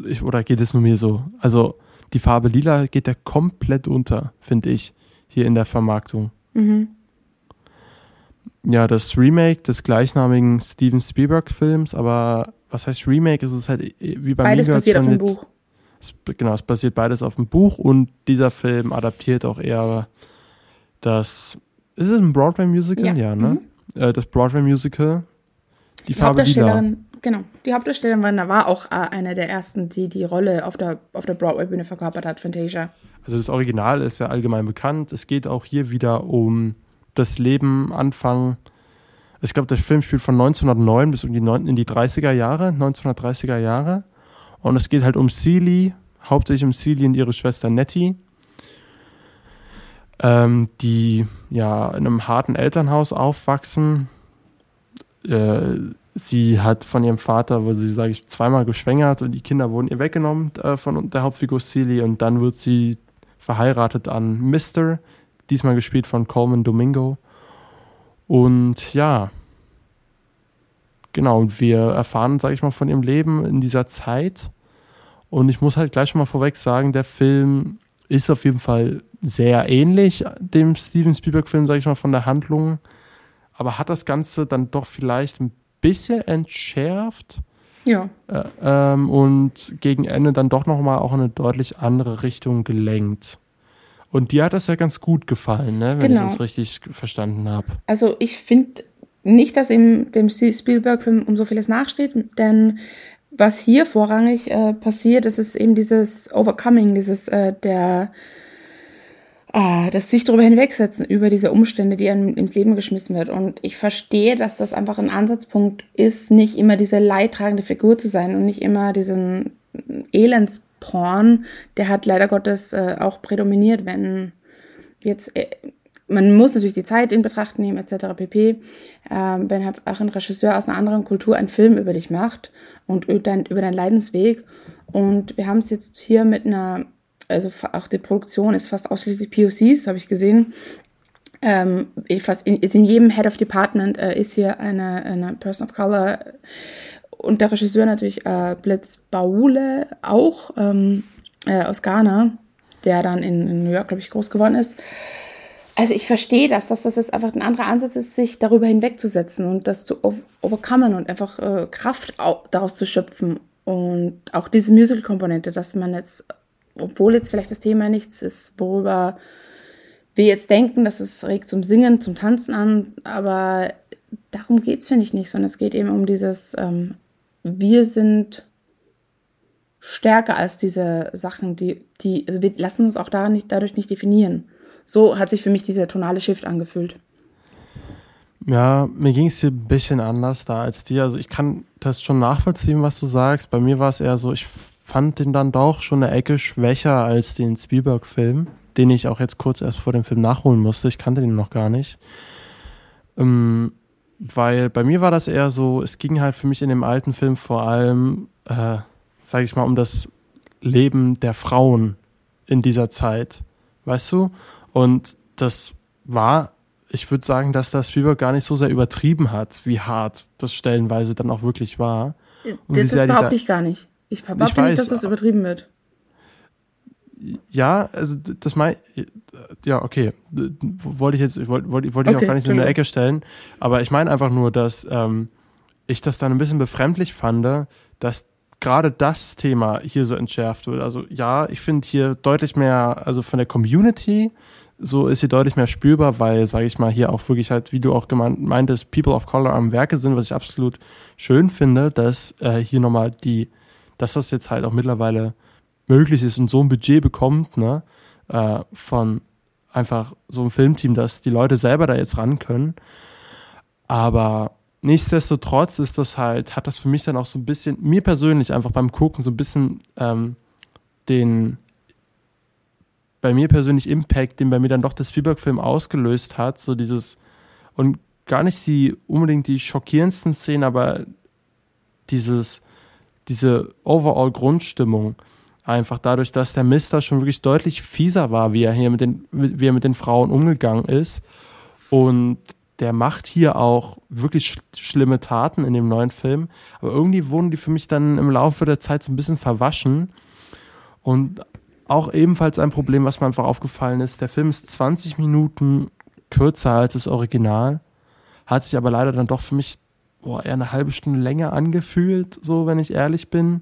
Ich, oder geht es nur mir so? Also, die Farbe lila geht ja komplett unter, finde ich, hier in der Vermarktung. Mhm. Ja, das Remake des gleichnamigen Steven Spielberg-Films, aber was heißt Remake? Es ist halt äh, wie bei Beides basiert auf dem Buch. Genau, es basiert beides auf dem Buch und dieser Film adaptiert auch eher das. Ist es ein Broadway-Musical? Ja, ja ne? Mhm. Äh, das Broadway-Musical. Die, die Farbe Lila. Genau. Die Hauptdarstellerin war auch äh, eine der ersten, die die Rolle auf der, auf der Broadway-Bühne verkörpert hat, Fantasia. Also das Original ist ja allgemein bekannt. Es geht auch hier wieder um das Leben Anfang. Ich glaube, der Film spielt von 1909 bis um die, in die 30er Jahre, 1930er Jahre. Und es geht halt um Celie, hauptsächlich um Celie und ihre Schwester Nettie, ähm, die ja in einem harten Elternhaus aufwachsen. Äh, sie hat von ihrem Vater, wurde sie, sage ich, zweimal geschwängert und die Kinder wurden ihr weggenommen äh, von der Hauptfigur Celie und dann wird sie verheiratet an Mr., diesmal gespielt von Coleman Domingo. Und ja, genau, und wir erfahren, sage ich mal, von ihrem Leben in dieser Zeit. Und ich muss halt gleich schon mal vorweg sagen, der Film ist auf jeden Fall sehr ähnlich dem Steven Spielberg-Film, sage ich mal, von der Handlung, aber hat das Ganze dann doch vielleicht ein bisschen entschärft. Ja. Äh, ähm, und gegen Ende dann doch nochmal auch in eine deutlich andere Richtung gelenkt. Und dir hat das ja ganz gut gefallen, ne? wenn genau. ich das richtig verstanden habe. Also ich finde nicht, dass ihm dem Spielberg-Film um so vieles nachsteht, denn was hier vorrangig äh, passiert, ist es eben dieses Overcoming, dieses äh, der äh, das sich darüber hinwegsetzen, über diese Umstände, die einem ins Leben geschmissen wird. Und ich verstehe, dass das einfach ein Ansatzpunkt ist, nicht immer diese leidtragende Figur zu sein und nicht immer diesen Elendsporn, der hat leider Gottes äh, auch prädominiert, wenn jetzt äh, man muss natürlich die Zeit in Betracht nehmen, etc. pp. Ähm, wenn halt auch ein Regisseur aus einer anderen Kultur einen Film über dich macht und über, dein, über deinen Leidensweg. Und wir haben es jetzt hier mit einer, also auch die Produktion ist fast ausschließlich POCs, habe ich gesehen. Ähm, fast in, in jedem Head of Department äh, ist hier eine, eine Person of Color und der Regisseur natürlich äh, Blitz Baule auch ähm, äh, aus Ghana, der dann in, in New York, glaube ich, groß geworden ist. Also ich verstehe das, dass das jetzt einfach ein anderer Ansatz ist, sich darüber hinwegzusetzen und das zu overcomen und einfach äh, Kraft daraus zu schöpfen. Und auch diese Musical-Komponente, dass man jetzt, obwohl jetzt vielleicht das Thema nichts ist, worüber wir jetzt denken, dass es regt zum Singen, zum Tanzen an, aber darum geht es, finde ich, nicht, sondern es geht eben um dieses, ähm, wir sind stärker als diese Sachen, die, die, also wir lassen uns auch da nicht, dadurch nicht definieren. So hat sich für mich dieser tonale Shift angefühlt. Ja, mir ging es hier ein bisschen anders da als dir. Also ich kann das schon nachvollziehen, was du sagst. Bei mir war es eher so, ich fand den dann doch schon eine Ecke schwächer als den Spielberg-Film, den ich auch jetzt kurz erst vor dem Film nachholen musste. Ich kannte den noch gar nicht. Ähm, weil bei mir war das eher so, es ging halt für mich in dem alten Film vor allem, äh, sage ich mal, um das Leben der Frauen in dieser Zeit, weißt du? Und das war, ich würde sagen, dass das Spielberg gar nicht so sehr übertrieben hat, wie hart das stellenweise dann auch wirklich war. Und das, das behaupte ich gar nicht. Ich behaupte ich weiß, nicht, dass das übertrieben wird. Ja, also das mein, ja, okay, wollte ich jetzt, wollte, wollte, wollte ich okay, auch gar nicht so in der Ecke stellen, aber ich meine einfach nur, dass ähm, ich das dann ein bisschen befremdlich fand, dass gerade das Thema hier so entschärft wird. Also ja, ich finde hier deutlich mehr, also von der Community so ist sie deutlich mehr spürbar, weil, sage ich mal, hier auch wirklich halt, wie du auch gemeint, meintest, People of Color am Werke sind, was ich absolut schön finde, dass äh, hier nochmal die, dass das jetzt halt auch mittlerweile möglich ist und so ein Budget bekommt, ne, äh, von einfach so einem Filmteam, dass die Leute selber da jetzt ran können. Aber nichtsdestotrotz ist das halt, hat das für mich dann auch so ein bisschen, mir persönlich einfach beim Gucken so ein bisschen ähm, den, bei mir persönlich Impact, den bei mir dann doch der Spielberg-Film ausgelöst hat, so dieses, und gar nicht die unbedingt die schockierendsten Szenen, aber dieses, diese overall Grundstimmung, einfach dadurch, dass der Mister schon wirklich deutlich fieser war, wie er hier mit den, wie er mit den Frauen umgegangen ist. Und der macht hier auch wirklich sch schlimme Taten in dem neuen Film. Aber irgendwie wurden die für mich dann im Laufe der Zeit so ein bisschen verwaschen. Und auch ebenfalls ein Problem, was mir einfach aufgefallen ist. Der Film ist 20 Minuten kürzer als das Original, hat sich aber leider dann doch für mich boah, eher eine halbe Stunde länger angefühlt, so wenn ich ehrlich bin.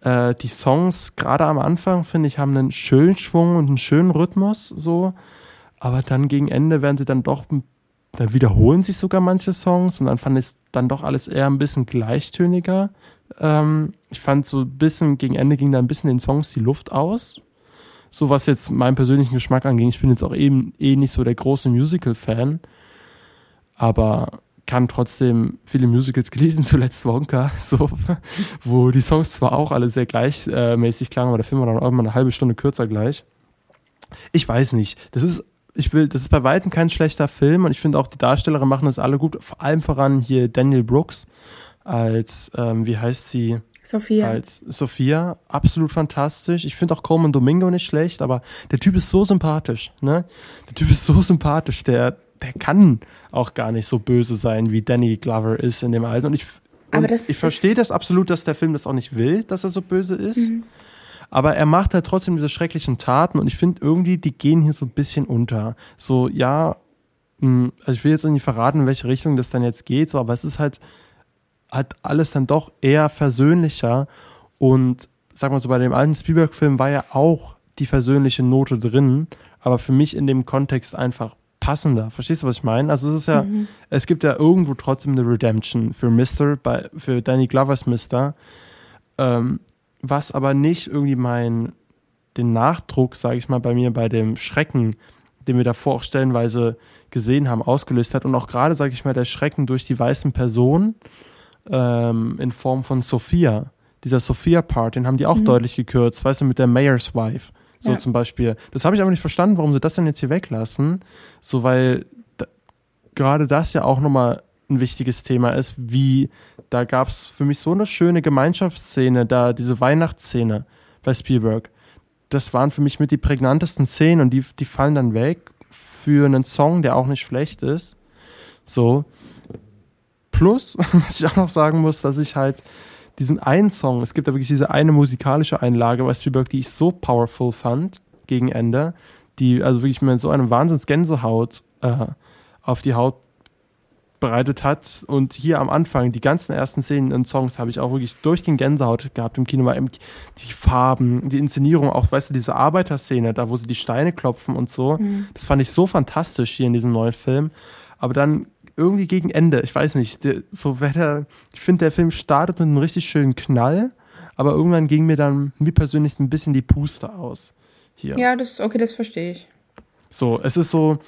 Äh, die Songs, gerade am Anfang, finde ich, haben einen schönen Schwung und einen schönen Rhythmus, so. Aber dann gegen Ende werden sie dann doch, da wiederholen sich sogar manche Songs und dann fand ich es dann doch alles eher ein bisschen gleichtöniger. Ähm, ich fand so ein bisschen, gegen Ende ging da ein bisschen den Songs die Luft aus. So was jetzt meinen persönlichen Geschmack anging. Ich bin jetzt auch eben eh nicht so der große Musical-Fan. Aber kann trotzdem viele Musicals gelesen, zuletzt Wonka, so, wo die Songs zwar auch alle sehr gleichmäßig klangen, aber der Film war dann auch immer eine halbe Stunde kürzer gleich. Ich weiß nicht. Das ist, ich will, das ist bei Weitem kein schlechter Film und ich finde auch die Darsteller machen das alle gut. Vor allem voran hier Daniel Brooks als, ähm, wie heißt sie? Sophia. Als Sophia. Absolut fantastisch. Ich finde auch Coleman Domingo nicht schlecht, aber der Typ ist so sympathisch, ne? Der Typ ist so sympathisch, der, der kann auch gar nicht so böse sein, wie Danny Glover ist in dem Alten. Und ich, und ich verstehe das absolut, dass der Film das auch nicht will, dass er so böse ist. Mhm. Aber er macht halt trotzdem diese schrecklichen Taten und ich finde irgendwie, die gehen hier so ein bisschen unter. So, ja, hm, also ich will jetzt nicht verraten, in welche Richtung das dann jetzt geht, so, aber es ist halt, halt alles dann doch eher versöhnlicher und sag mal so, bei dem alten Spielberg-Film war ja auch die versöhnliche Note drin, aber für mich in dem Kontext einfach passender. Verstehst du, was ich meine? Also es ist ja, mhm. es gibt ja irgendwo trotzdem eine Redemption für Mister, bei, für Danny Glovers Mister, ähm, was aber nicht irgendwie mein, den Nachdruck, sage ich mal, bei mir bei dem Schrecken, den wir davor auch stellenweise gesehen haben, ausgelöst hat. Und auch gerade, sage ich mal, der Schrecken durch die weißen Personen ähm, in Form von Sophia. Dieser Sophia-Part, den haben die auch mhm. deutlich gekürzt, weißt du, mit der Mayor's Wife So ja. zum Beispiel. Das habe ich aber nicht verstanden, warum sie das denn jetzt hier weglassen. So, weil da, gerade das ja auch nochmal ein wichtiges Thema ist, wie da gab es für mich so eine schöne Gemeinschaftsszene, da diese Weihnachtsszene bei Spielberg. Das waren für mich mit die prägnantesten Szenen und die, die fallen dann weg für einen Song, der auch nicht schlecht ist. So. Plus, was ich auch noch sagen muss, dass ich halt diesen einen Song, es gibt da wirklich diese eine musikalische Einlage bei Spielberg, die ich so powerful fand gegen Ende, die also wirklich mir so eine Wahnsinns-Gänsehaut äh, auf die Haut bereitet hat. Und hier am Anfang, die ganzen ersten Szenen und Songs habe ich auch wirklich durchgehend Gänsehaut gehabt im Kino, weil die Farben, die Inszenierung, auch, weißt du, diese Arbeiterszene, da wo sie die Steine klopfen und so, mhm. das fand ich so fantastisch hier in diesem neuen Film. Aber dann irgendwie gegen Ende, ich weiß nicht, der, so der, ich finde, der Film startet mit einem richtig schönen Knall, aber irgendwann ging mir dann, mir persönlich ein bisschen die Puste aus. Hier. Ja, das, okay, das verstehe ich. So, es ist so,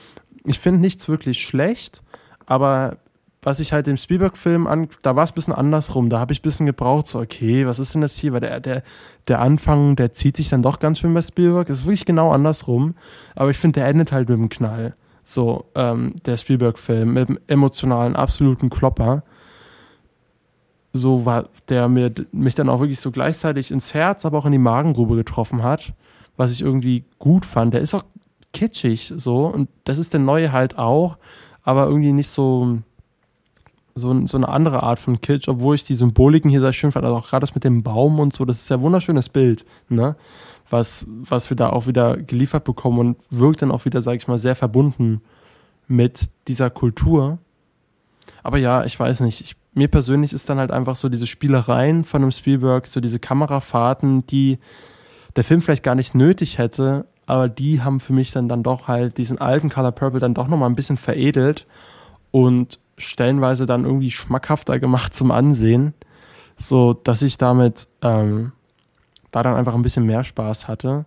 ich finde nichts wirklich schlecht, aber was ich halt im Spielberg-Film an, da war es ein bisschen andersrum. Da habe ich ein bisschen gebraucht, so, okay, was ist denn das hier? Weil der, der, der Anfang, der zieht sich dann doch ganz schön bei Spielberg. Das ist wirklich genau andersrum. Aber ich finde, der endet halt mit dem Knall. So, ähm, der Spielberg-Film, mit dem emotionalen, absoluten Klopper. So war, der mir, mich dann auch wirklich so gleichzeitig ins Herz, aber auch in die Magengrube getroffen hat. Was ich irgendwie gut fand. Der ist auch kitschig, so. Und das ist der neue halt auch. Aber irgendwie nicht so, so, so eine andere Art von Kitsch, obwohl ich die Symboliken hier sehr schön fand. Also auch gerade das mit dem Baum und so, das ist ja ein wunderschönes Bild, ne? Was, was wir da auch wieder geliefert bekommen und wirkt dann auch wieder, sag ich mal, sehr verbunden mit dieser Kultur. Aber ja, ich weiß nicht. Ich, mir persönlich ist dann halt einfach so diese Spielereien von einem Spielberg, so diese Kamerafahrten, die der Film vielleicht gar nicht nötig hätte, aber die haben für mich dann, dann doch halt diesen alten Color Purple dann doch nochmal ein bisschen veredelt und stellenweise dann irgendwie schmackhafter gemacht zum Ansehen, so dass ich damit ähm, da dann einfach ein bisschen mehr Spaß hatte.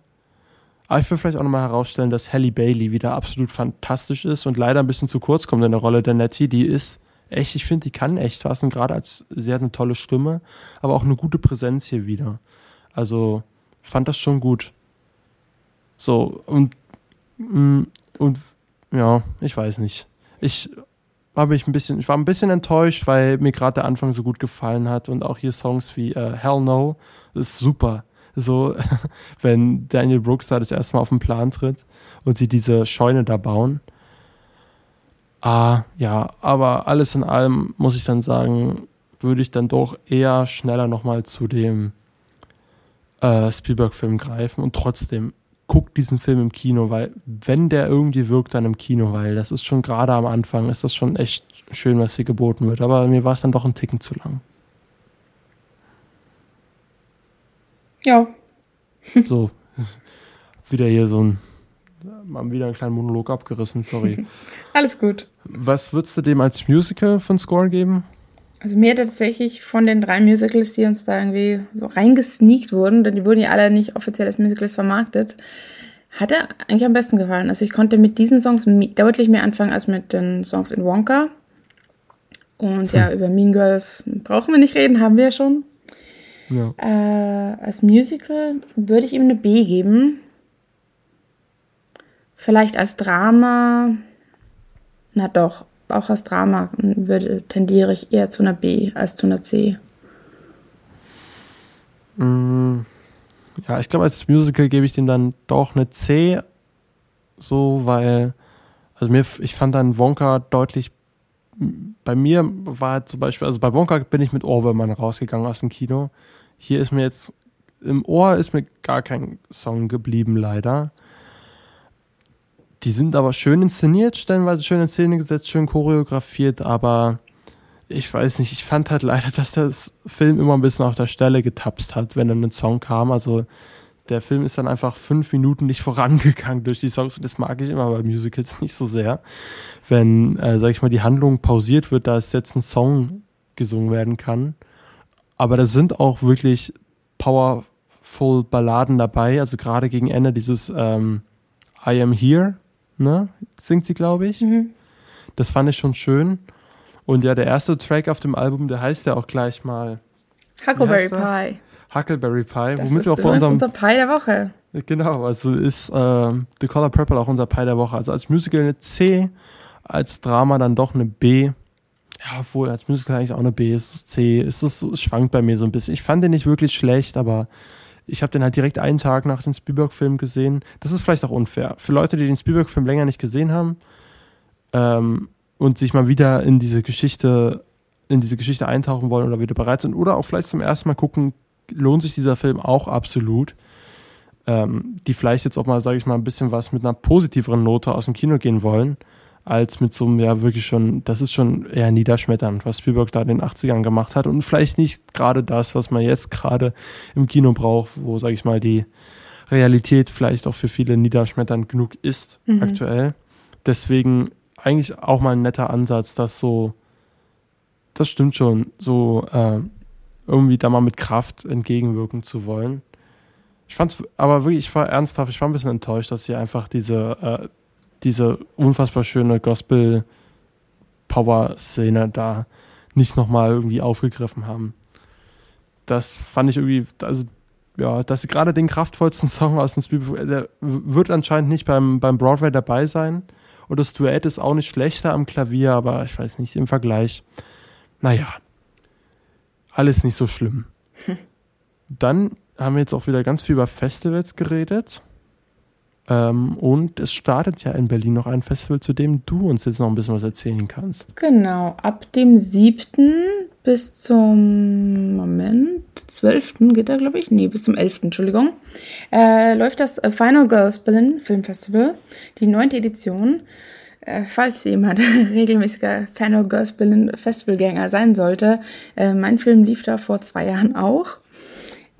Aber ich will vielleicht auch nochmal herausstellen, dass Halle Bailey wieder absolut fantastisch ist und leider ein bisschen zu kurz kommt in der Rolle der Nettie. Die ist echt, ich finde, die kann echt was und gerade als sie hat eine tolle Stimme, aber auch eine gute Präsenz hier wieder. Also fand das schon gut. So und mm, und ja, ich weiß nicht. Ich habe ich ein bisschen, ich war ein bisschen enttäuscht, weil mir gerade der Anfang so gut gefallen hat und auch hier Songs wie uh, Hell No ist super. So, wenn Daniel Brooks da das erste Mal auf den Plan tritt und sie diese Scheune da bauen. Ah, ja, aber alles in allem muss ich dann sagen, würde ich dann doch eher schneller nochmal zu dem äh, Spielberg-Film greifen und trotzdem guckt diesen Film im Kino, weil wenn der irgendwie wirkt, dann im Kino, weil das ist schon gerade am Anfang, ist das schon echt schön, was hier geboten wird. Aber mir war es dann doch ein Ticken zu lang. Ja. So, wieder hier so ein, mal wieder einen kleinen Monolog abgerissen, sorry. Alles gut. Was würdest du dem als Musical von Score geben? Also mir tatsächlich von den drei Musicals, die uns da irgendwie so reingesneakt wurden, denn die wurden ja alle nicht offiziell als Musicals vermarktet, hat er eigentlich am besten gefallen. Also ich konnte mit diesen Songs deutlich mehr anfangen als mit den Songs in Wonka. Und ja, hm. über Mean Girls brauchen wir nicht reden, haben wir ja schon. Ja. Äh, als Musical würde ich ihm eine B geben. Vielleicht als Drama, na doch, auch als Drama würde, tendiere ich eher zu einer B als zu einer C. Mm, ja, ich glaube, als Musical gebe ich dem dann doch eine C, so, weil, also mir, ich fand dann Wonka deutlich, bei mir war zum Beispiel, also bei Wonka bin ich mit Ohrwürmern rausgegangen aus dem Kino. Hier ist mir jetzt, im Ohr ist mir gar kein Song geblieben, leider. Die sind aber schön inszeniert, stellenweise schön in Szene gesetzt, schön choreografiert, aber ich weiß nicht, ich fand halt leider, dass der Film immer ein bisschen auf der Stelle getapst hat, wenn dann ein Song kam. Also der Film ist dann einfach fünf Minuten nicht vorangegangen durch die Songs und das mag ich immer bei Musicals nicht so sehr. Wenn, äh, sag ich mal, die Handlung pausiert wird, da es jetzt ein Song gesungen werden kann. Aber da sind auch wirklich powerful Balladen dabei, also gerade gegen Ende dieses ähm, I Am Here ne? Singt sie, glaube ich. Mhm. Das fand ich schon schön. Und ja, der erste Track auf dem Album, der heißt ja auch gleich mal Huckleberry Pie. Huckleberry Pie, das womit wir auch bei unserem unser Pie der Woche. Genau, also ist äh, The Color Purple auch unser Pie der Woche. Also als Musical eine C, als Drama dann doch eine B. Ja, obwohl als Musical eigentlich auch eine B ist, C. Ist es, es schwankt bei mir so ein bisschen. Ich fand den nicht wirklich schlecht, aber ich habe den halt direkt einen Tag nach dem Spielberg-Film gesehen. Das ist vielleicht auch unfair. Für Leute, die den Spielberg-Film länger nicht gesehen haben ähm, und sich mal wieder in diese Geschichte, in diese Geschichte eintauchen wollen oder wieder bereit sind oder auch vielleicht zum ersten Mal gucken, lohnt sich dieser Film auch absolut ähm, die vielleicht jetzt auch mal, sage ich mal, ein bisschen was mit einer positiveren Note aus dem Kino gehen wollen, als mit so einem, ja, wirklich schon, das ist schon eher niederschmetternd, was Spielberg da in den 80ern gemacht hat und vielleicht nicht gerade das, was man jetzt gerade im Kino braucht, wo, sage ich mal, die Realität vielleicht auch für viele niederschmetternd genug ist mhm. aktuell. Deswegen eigentlich auch mal ein netter Ansatz, dass so, das stimmt schon, so äh, irgendwie da mal mit Kraft entgegenwirken zu wollen. Ich fand's aber wirklich, ich war ernsthaft, ich war ein bisschen enttäuscht, dass sie einfach diese, äh, diese unfassbar schöne Gospel-Power-Szene da nicht nochmal irgendwie aufgegriffen haben. Das fand ich irgendwie, also ja, dass sie gerade den kraftvollsten Song aus dem Spiel, der wird anscheinend nicht beim, beim Broadway dabei sein. Und das Duett ist auch nicht schlechter am Klavier, aber ich weiß nicht, im Vergleich. Naja, alles nicht so schlimm. Hm. Dann haben wir jetzt auch wieder ganz viel über Festivals geredet. Ähm, und es startet ja in Berlin noch ein Festival, zu dem du uns jetzt noch ein bisschen was erzählen kannst. Genau, ab dem 7. bis zum Moment, 12. geht da, glaube ich. Nee, bis zum 11. Entschuldigung. Äh, läuft das Final Girls Berlin Film Festival, die neunte Edition. Äh, falls jemand regelmäßiger Final Girls Berlin Festivalgänger sein sollte, äh, mein Film lief da vor zwei Jahren auch.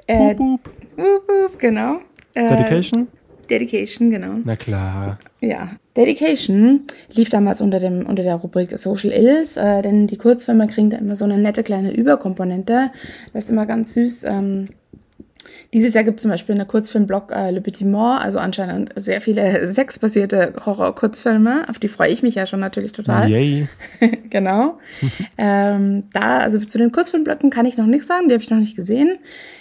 Äh, boop, boop. Boop, boop, genau. Äh, Dedication? Dedication, genau. Na klar. Ja, Dedication lief damals unter, dem, unter der Rubrik Social Ills, äh, denn die Kurzfilme kriegen da immer so eine nette kleine Überkomponente. Das ist immer ganz süß. Ähm, dieses Jahr gibt es zum Beispiel eine Kurzfilmblog äh, Le Petit Mort, also anscheinend sehr viele sexbasierte Horror-Kurzfilme, auf die freue ich mich ja schon natürlich total. Yay. genau. ähm, da, also zu den Kurzfilmblöcken kann ich noch nichts sagen, die habe ich noch nicht gesehen.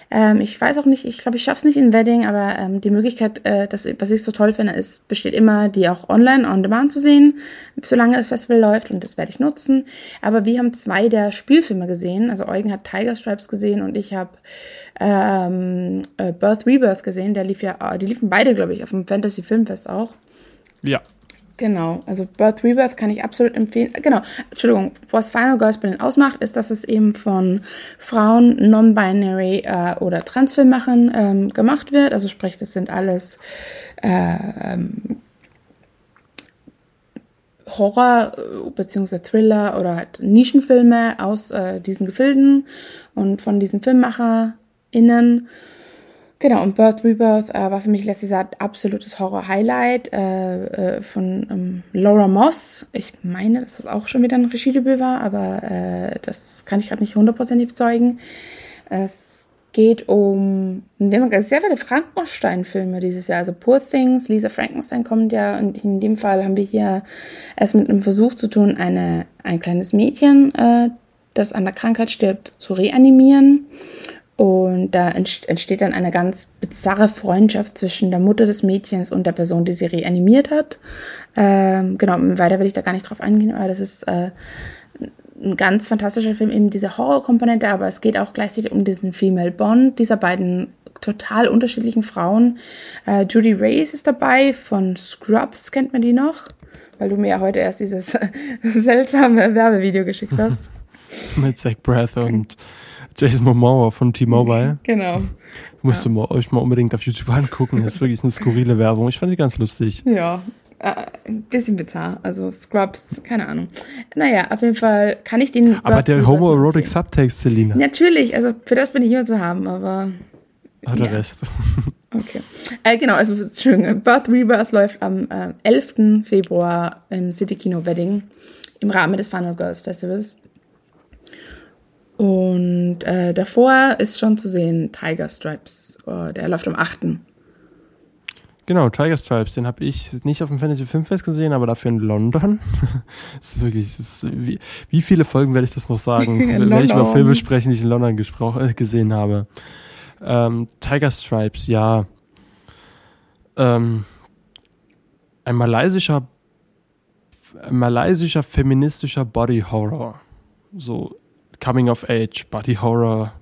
Ähm, ich weiß auch nicht, ich glaube, ich schaffe es nicht in Wedding, aber ähm, die Möglichkeit, äh, das, was ich so toll finde, ist, besteht immer, die auch online on demand zu sehen, solange das Festival läuft und das werde ich nutzen. Aber wir haben zwei der Spielfilme gesehen. Also Eugen hat Tiger Stripes gesehen und ich habe ähm, äh, Birth Rebirth gesehen. Der lief ja, die liefen beide, glaube ich, auf dem Fantasy Filmfest auch. Ja. Genau, also Birth Rebirth kann ich absolut empfehlen. Genau, Entschuldigung, was Final Girls Berlin ausmacht, ist, dass es eben von Frauen non-binary äh, oder Transfilmmachern ähm, gemacht wird. Also sprich, das sind alles äh, ähm, Horror- äh, bzw. Thriller oder halt Nischenfilme aus äh, diesen Gefilden und von diesen FilmmacherInnen. Genau, und Birth Rebirth äh, war für mich letztes Jahr absolutes Horror-Highlight äh, äh, von ähm, Laura Moss. Ich meine, dass das auch schon wieder ein Regiedebüt war, aber äh, das kann ich gerade nicht hundertprozentig bezeugen. Es geht um sehr viele Frankenstein-Filme dieses Jahr. Also Poor Things, Lisa Frankenstein kommt ja und in dem Fall haben wir hier es mit einem Versuch zu tun, eine, ein kleines Mädchen, äh, das an der Krankheit stirbt, zu reanimieren. Und da entsteht dann eine ganz bizarre Freundschaft zwischen der Mutter des Mädchens und der Person, die sie reanimiert hat. Ähm, genau, weiter will ich da gar nicht drauf eingehen, aber das ist äh, ein ganz fantastischer Film, eben diese Horrorkomponente, aber es geht auch gleichzeitig um diesen Female Bond dieser beiden total unterschiedlichen Frauen. Äh, Judy Reyes ist dabei, von Scrubs kennt man die noch, weil du mir ja heute erst dieses seltsame Werbevideo geschickt hast. Mit Zach Breath und Jason Momoa von T-Mobile. Genau. Musst ja. du mal, euch mal unbedingt auf YouTube angucken. Das ist wirklich eine skurrile Werbung. Ich fand sie ganz lustig. Ja, äh, ein bisschen bizarr. Also Scrubs, keine Ahnung. Naja, auf jeden Fall kann ich den. Aber der homoerotic Subtext, Selina. Natürlich, also für das bin ich immer zu haben, aber. Hat der ja. Rest. Okay. Äh, genau, also Entschuldigung, Birth Rebirth läuft am äh, 11. Februar im City Kino Wedding im Rahmen des Final Girls Festivals. Und äh, davor ist schon zu sehen Tiger Stripes. Oh, der läuft am 8. Genau, Tiger Stripes, den habe ich nicht auf dem Fantasy Filmfest gesehen, aber dafür in London. das ist wirklich, das ist, wie, wie viele Folgen werde ich das noch sagen, wenn ich mal Filme sprechen, die ich in London äh, gesehen habe. Ähm, Tiger Stripes, ja. ähm, ein malaysischer, ein malaysischer feministischer Body Horror. So Coming of Age, Body Horror.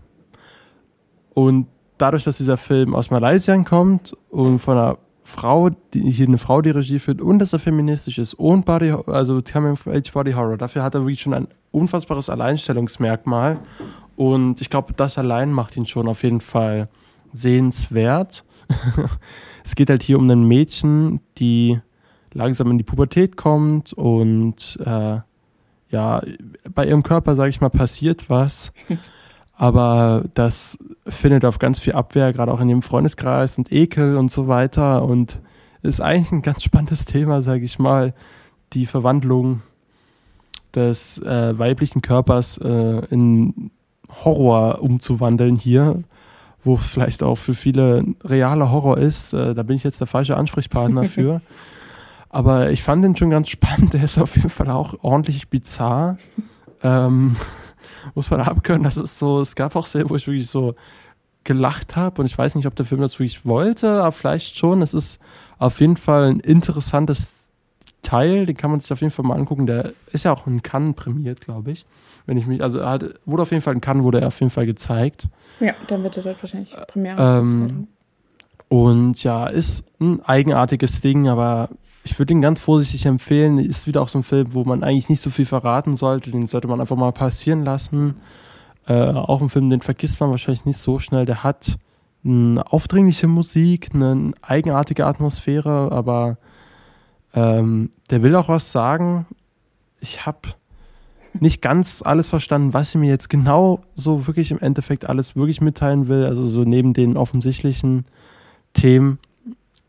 Und dadurch, dass dieser Film aus Malaysia kommt und von einer Frau, die hier eine Frau die Regie führt und dass er feministisch ist und Body, also Coming of Age Body Horror, dafür hat er wirklich schon ein unfassbares Alleinstellungsmerkmal. Und ich glaube, das allein macht ihn schon auf jeden Fall sehenswert. es geht halt hier um ein Mädchen, die langsam in die Pubertät kommt und äh, ja, bei ihrem Körper, sage ich mal, passiert was. Aber das findet auf ganz viel Abwehr, gerade auch in dem Freundeskreis und Ekel und so weiter. Und ist eigentlich ein ganz spannendes Thema, sage ich mal. Die Verwandlung des äh, weiblichen Körpers äh, in Horror umzuwandeln hier, wo es vielleicht auch für viele realer Horror ist. Äh, da bin ich jetzt der falsche Ansprechpartner für. Aber ich fand den schon ganz spannend. Der ist auf jeden Fall auch ordentlich bizarr. ähm, muss man abkönnen. Das ist so, es gab auch Szenen, wo ich wirklich so gelacht habe und ich weiß nicht, ob der Film das wirklich wollte, aber vielleicht schon. Es ist auf jeden Fall ein interessantes Teil, den kann man sich auf jeden Fall mal angucken. Der ist ja auch in Cannes prämiert, glaube ich. Wenn ich mich, also er hat, wurde auf jeden Fall in Cannes, wurde er auf jeden Fall gezeigt. Ja, dann wird er dort wahrscheinlich Premiere. Ähm, und ja, ist ein eigenartiges Ding, aber ich würde ihn ganz vorsichtig empfehlen. Ist wieder auch so ein Film, wo man eigentlich nicht so viel verraten sollte. Den sollte man einfach mal passieren lassen. Äh, auch ein Film, den vergisst man wahrscheinlich nicht so schnell. Der hat eine aufdringliche Musik, eine eigenartige Atmosphäre, aber ähm, der will auch was sagen. Ich habe nicht ganz alles verstanden, was sie mir jetzt genau so wirklich im Endeffekt alles wirklich mitteilen will. Also so neben den offensichtlichen Themen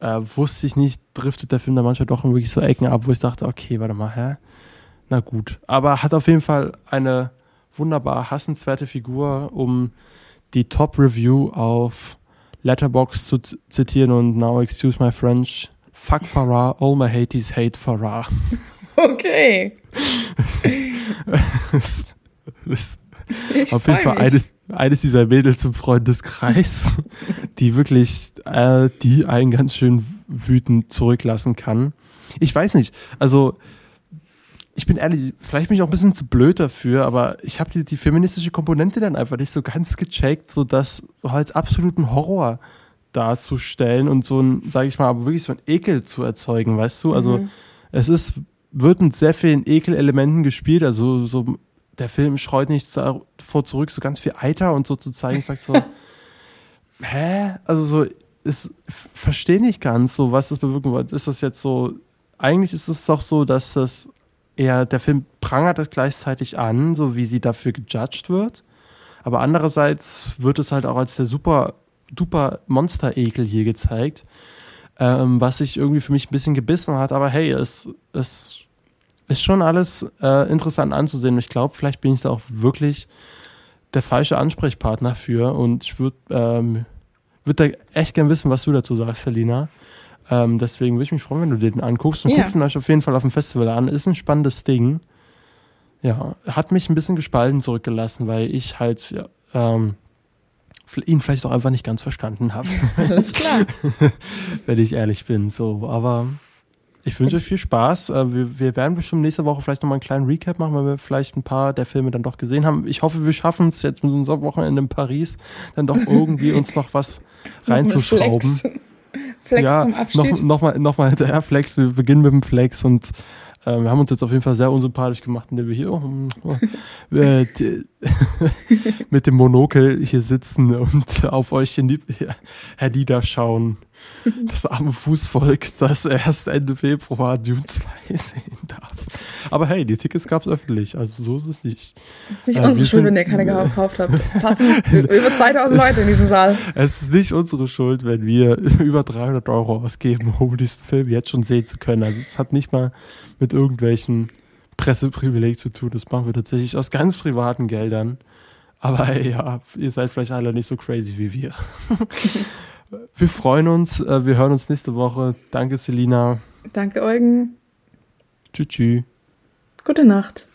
äh, wusste ich nicht, driftet der Film da manchmal doch wirklich so Ecken ab, wo ich dachte, okay, warte mal, hä? Na gut. Aber hat auf jeden Fall eine wunderbar hassenswerte Figur, um die Top-Review auf Letterbox zu zitieren und now excuse my French. Fuck Farah, all my haties hate Farah. Okay. das, das auf jeden Fall eines, eines dieser Mädels im Freundeskreis, die wirklich, äh, die einen ganz schön wütend zurücklassen kann. Ich weiß nicht, also ich bin ehrlich, vielleicht bin ich auch ein bisschen zu blöd dafür, aber ich habe die, die feministische Komponente dann einfach nicht so ganz gecheckt, so das so als absoluten Horror darzustellen und so ein, sage ich mal, aber wirklich so ein Ekel zu erzeugen, weißt du? Also mhm. es ist, wird mit sehr vielen Ekelelementen gespielt, also so der Film scheut nicht vor zurück, so ganz viel Eiter und so zu zeigen, sagt so, hä? Also so, ich verstehe nicht ganz so, was das bewirken wollte. Ist das jetzt so, eigentlich ist es doch so, dass das eher, der Film prangert das gleichzeitig an, so wie sie dafür gejudged wird. Aber andererseits wird es halt auch als der super, duper Monster-Ekel hier gezeigt, ähm, was sich irgendwie für mich ein bisschen gebissen hat. Aber hey, es, es ist schon alles äh, interessant anzusehen. Ich glaube, vielleicht bin ich da auch wirklich der falsche Ansprechpartner für und ich würde ähm, würd da echt gern wissen, was du dazu sagst, Selina. Ähm, deswegen würde ich mich freuen, wenn du den anguckst und ja. guckt ihn euch auf jeden Fall auf dem Festival an. Ist ein spannendes Ding. Ja, hat mich ein bisschen gespalten zurückgelassen, weil ich halt ja, ähm, ihn vielleicht auch einfach nicht ganz verstanden habe. Alles klar. wenn ich ehrlich bin. So, aber ich wünsche euch viel Spaß. Äh, wir, wir werden bestimmt nächste Woche vielleicht nochmal einen kleinen Recap machen, weil wir vielleicht ein paar der Filme dann doch gesehen haben. Ich hoffe, wir schaffen es jetzt mit unserem Wochenende in Paris dann doch irgendwie uns noch was reinzuschrauben. Flex. Flex ja, zum Abschied. Noch, noch, mal, noch mal hinterher Flex. Wir beginnen mit dem Flex und äh, wir haben uns jetzt auf jeden Fall sehr unsympathisch gemacht, indem wir hier oh, oh, äh, mit dem Monokel hier sitzen und auf euch herniederschauen. Das arme Fußvolk, das erst Ende Februar Dune 2 sehen darf. Aber hey, die Tickets gab es öffentlich, also so ist es nicht. Es ist nicht äh, unsere Schuld, wenn ihr keine gekauft habt. Es passen über 2000 Leute in diesen Saal. Es ist nicht unsere Schuld, wenn wir über 300 Euro ausgeben, um diesen Film jetzt schon sehen zu können. Also es hat nicht mal mit irgendwelchen Presseprivileg zu tun. Das machen wir tatsächlich aus ganz privaten Geldern. Aber hey, ja, ihr seid vielleicht alle nicht so crazy wie wir. Wir freuen uns. Äh, wir hören uns nächste Woche. Danke, Selina. Danke, Eugen. Tschüss. Gute Nacht.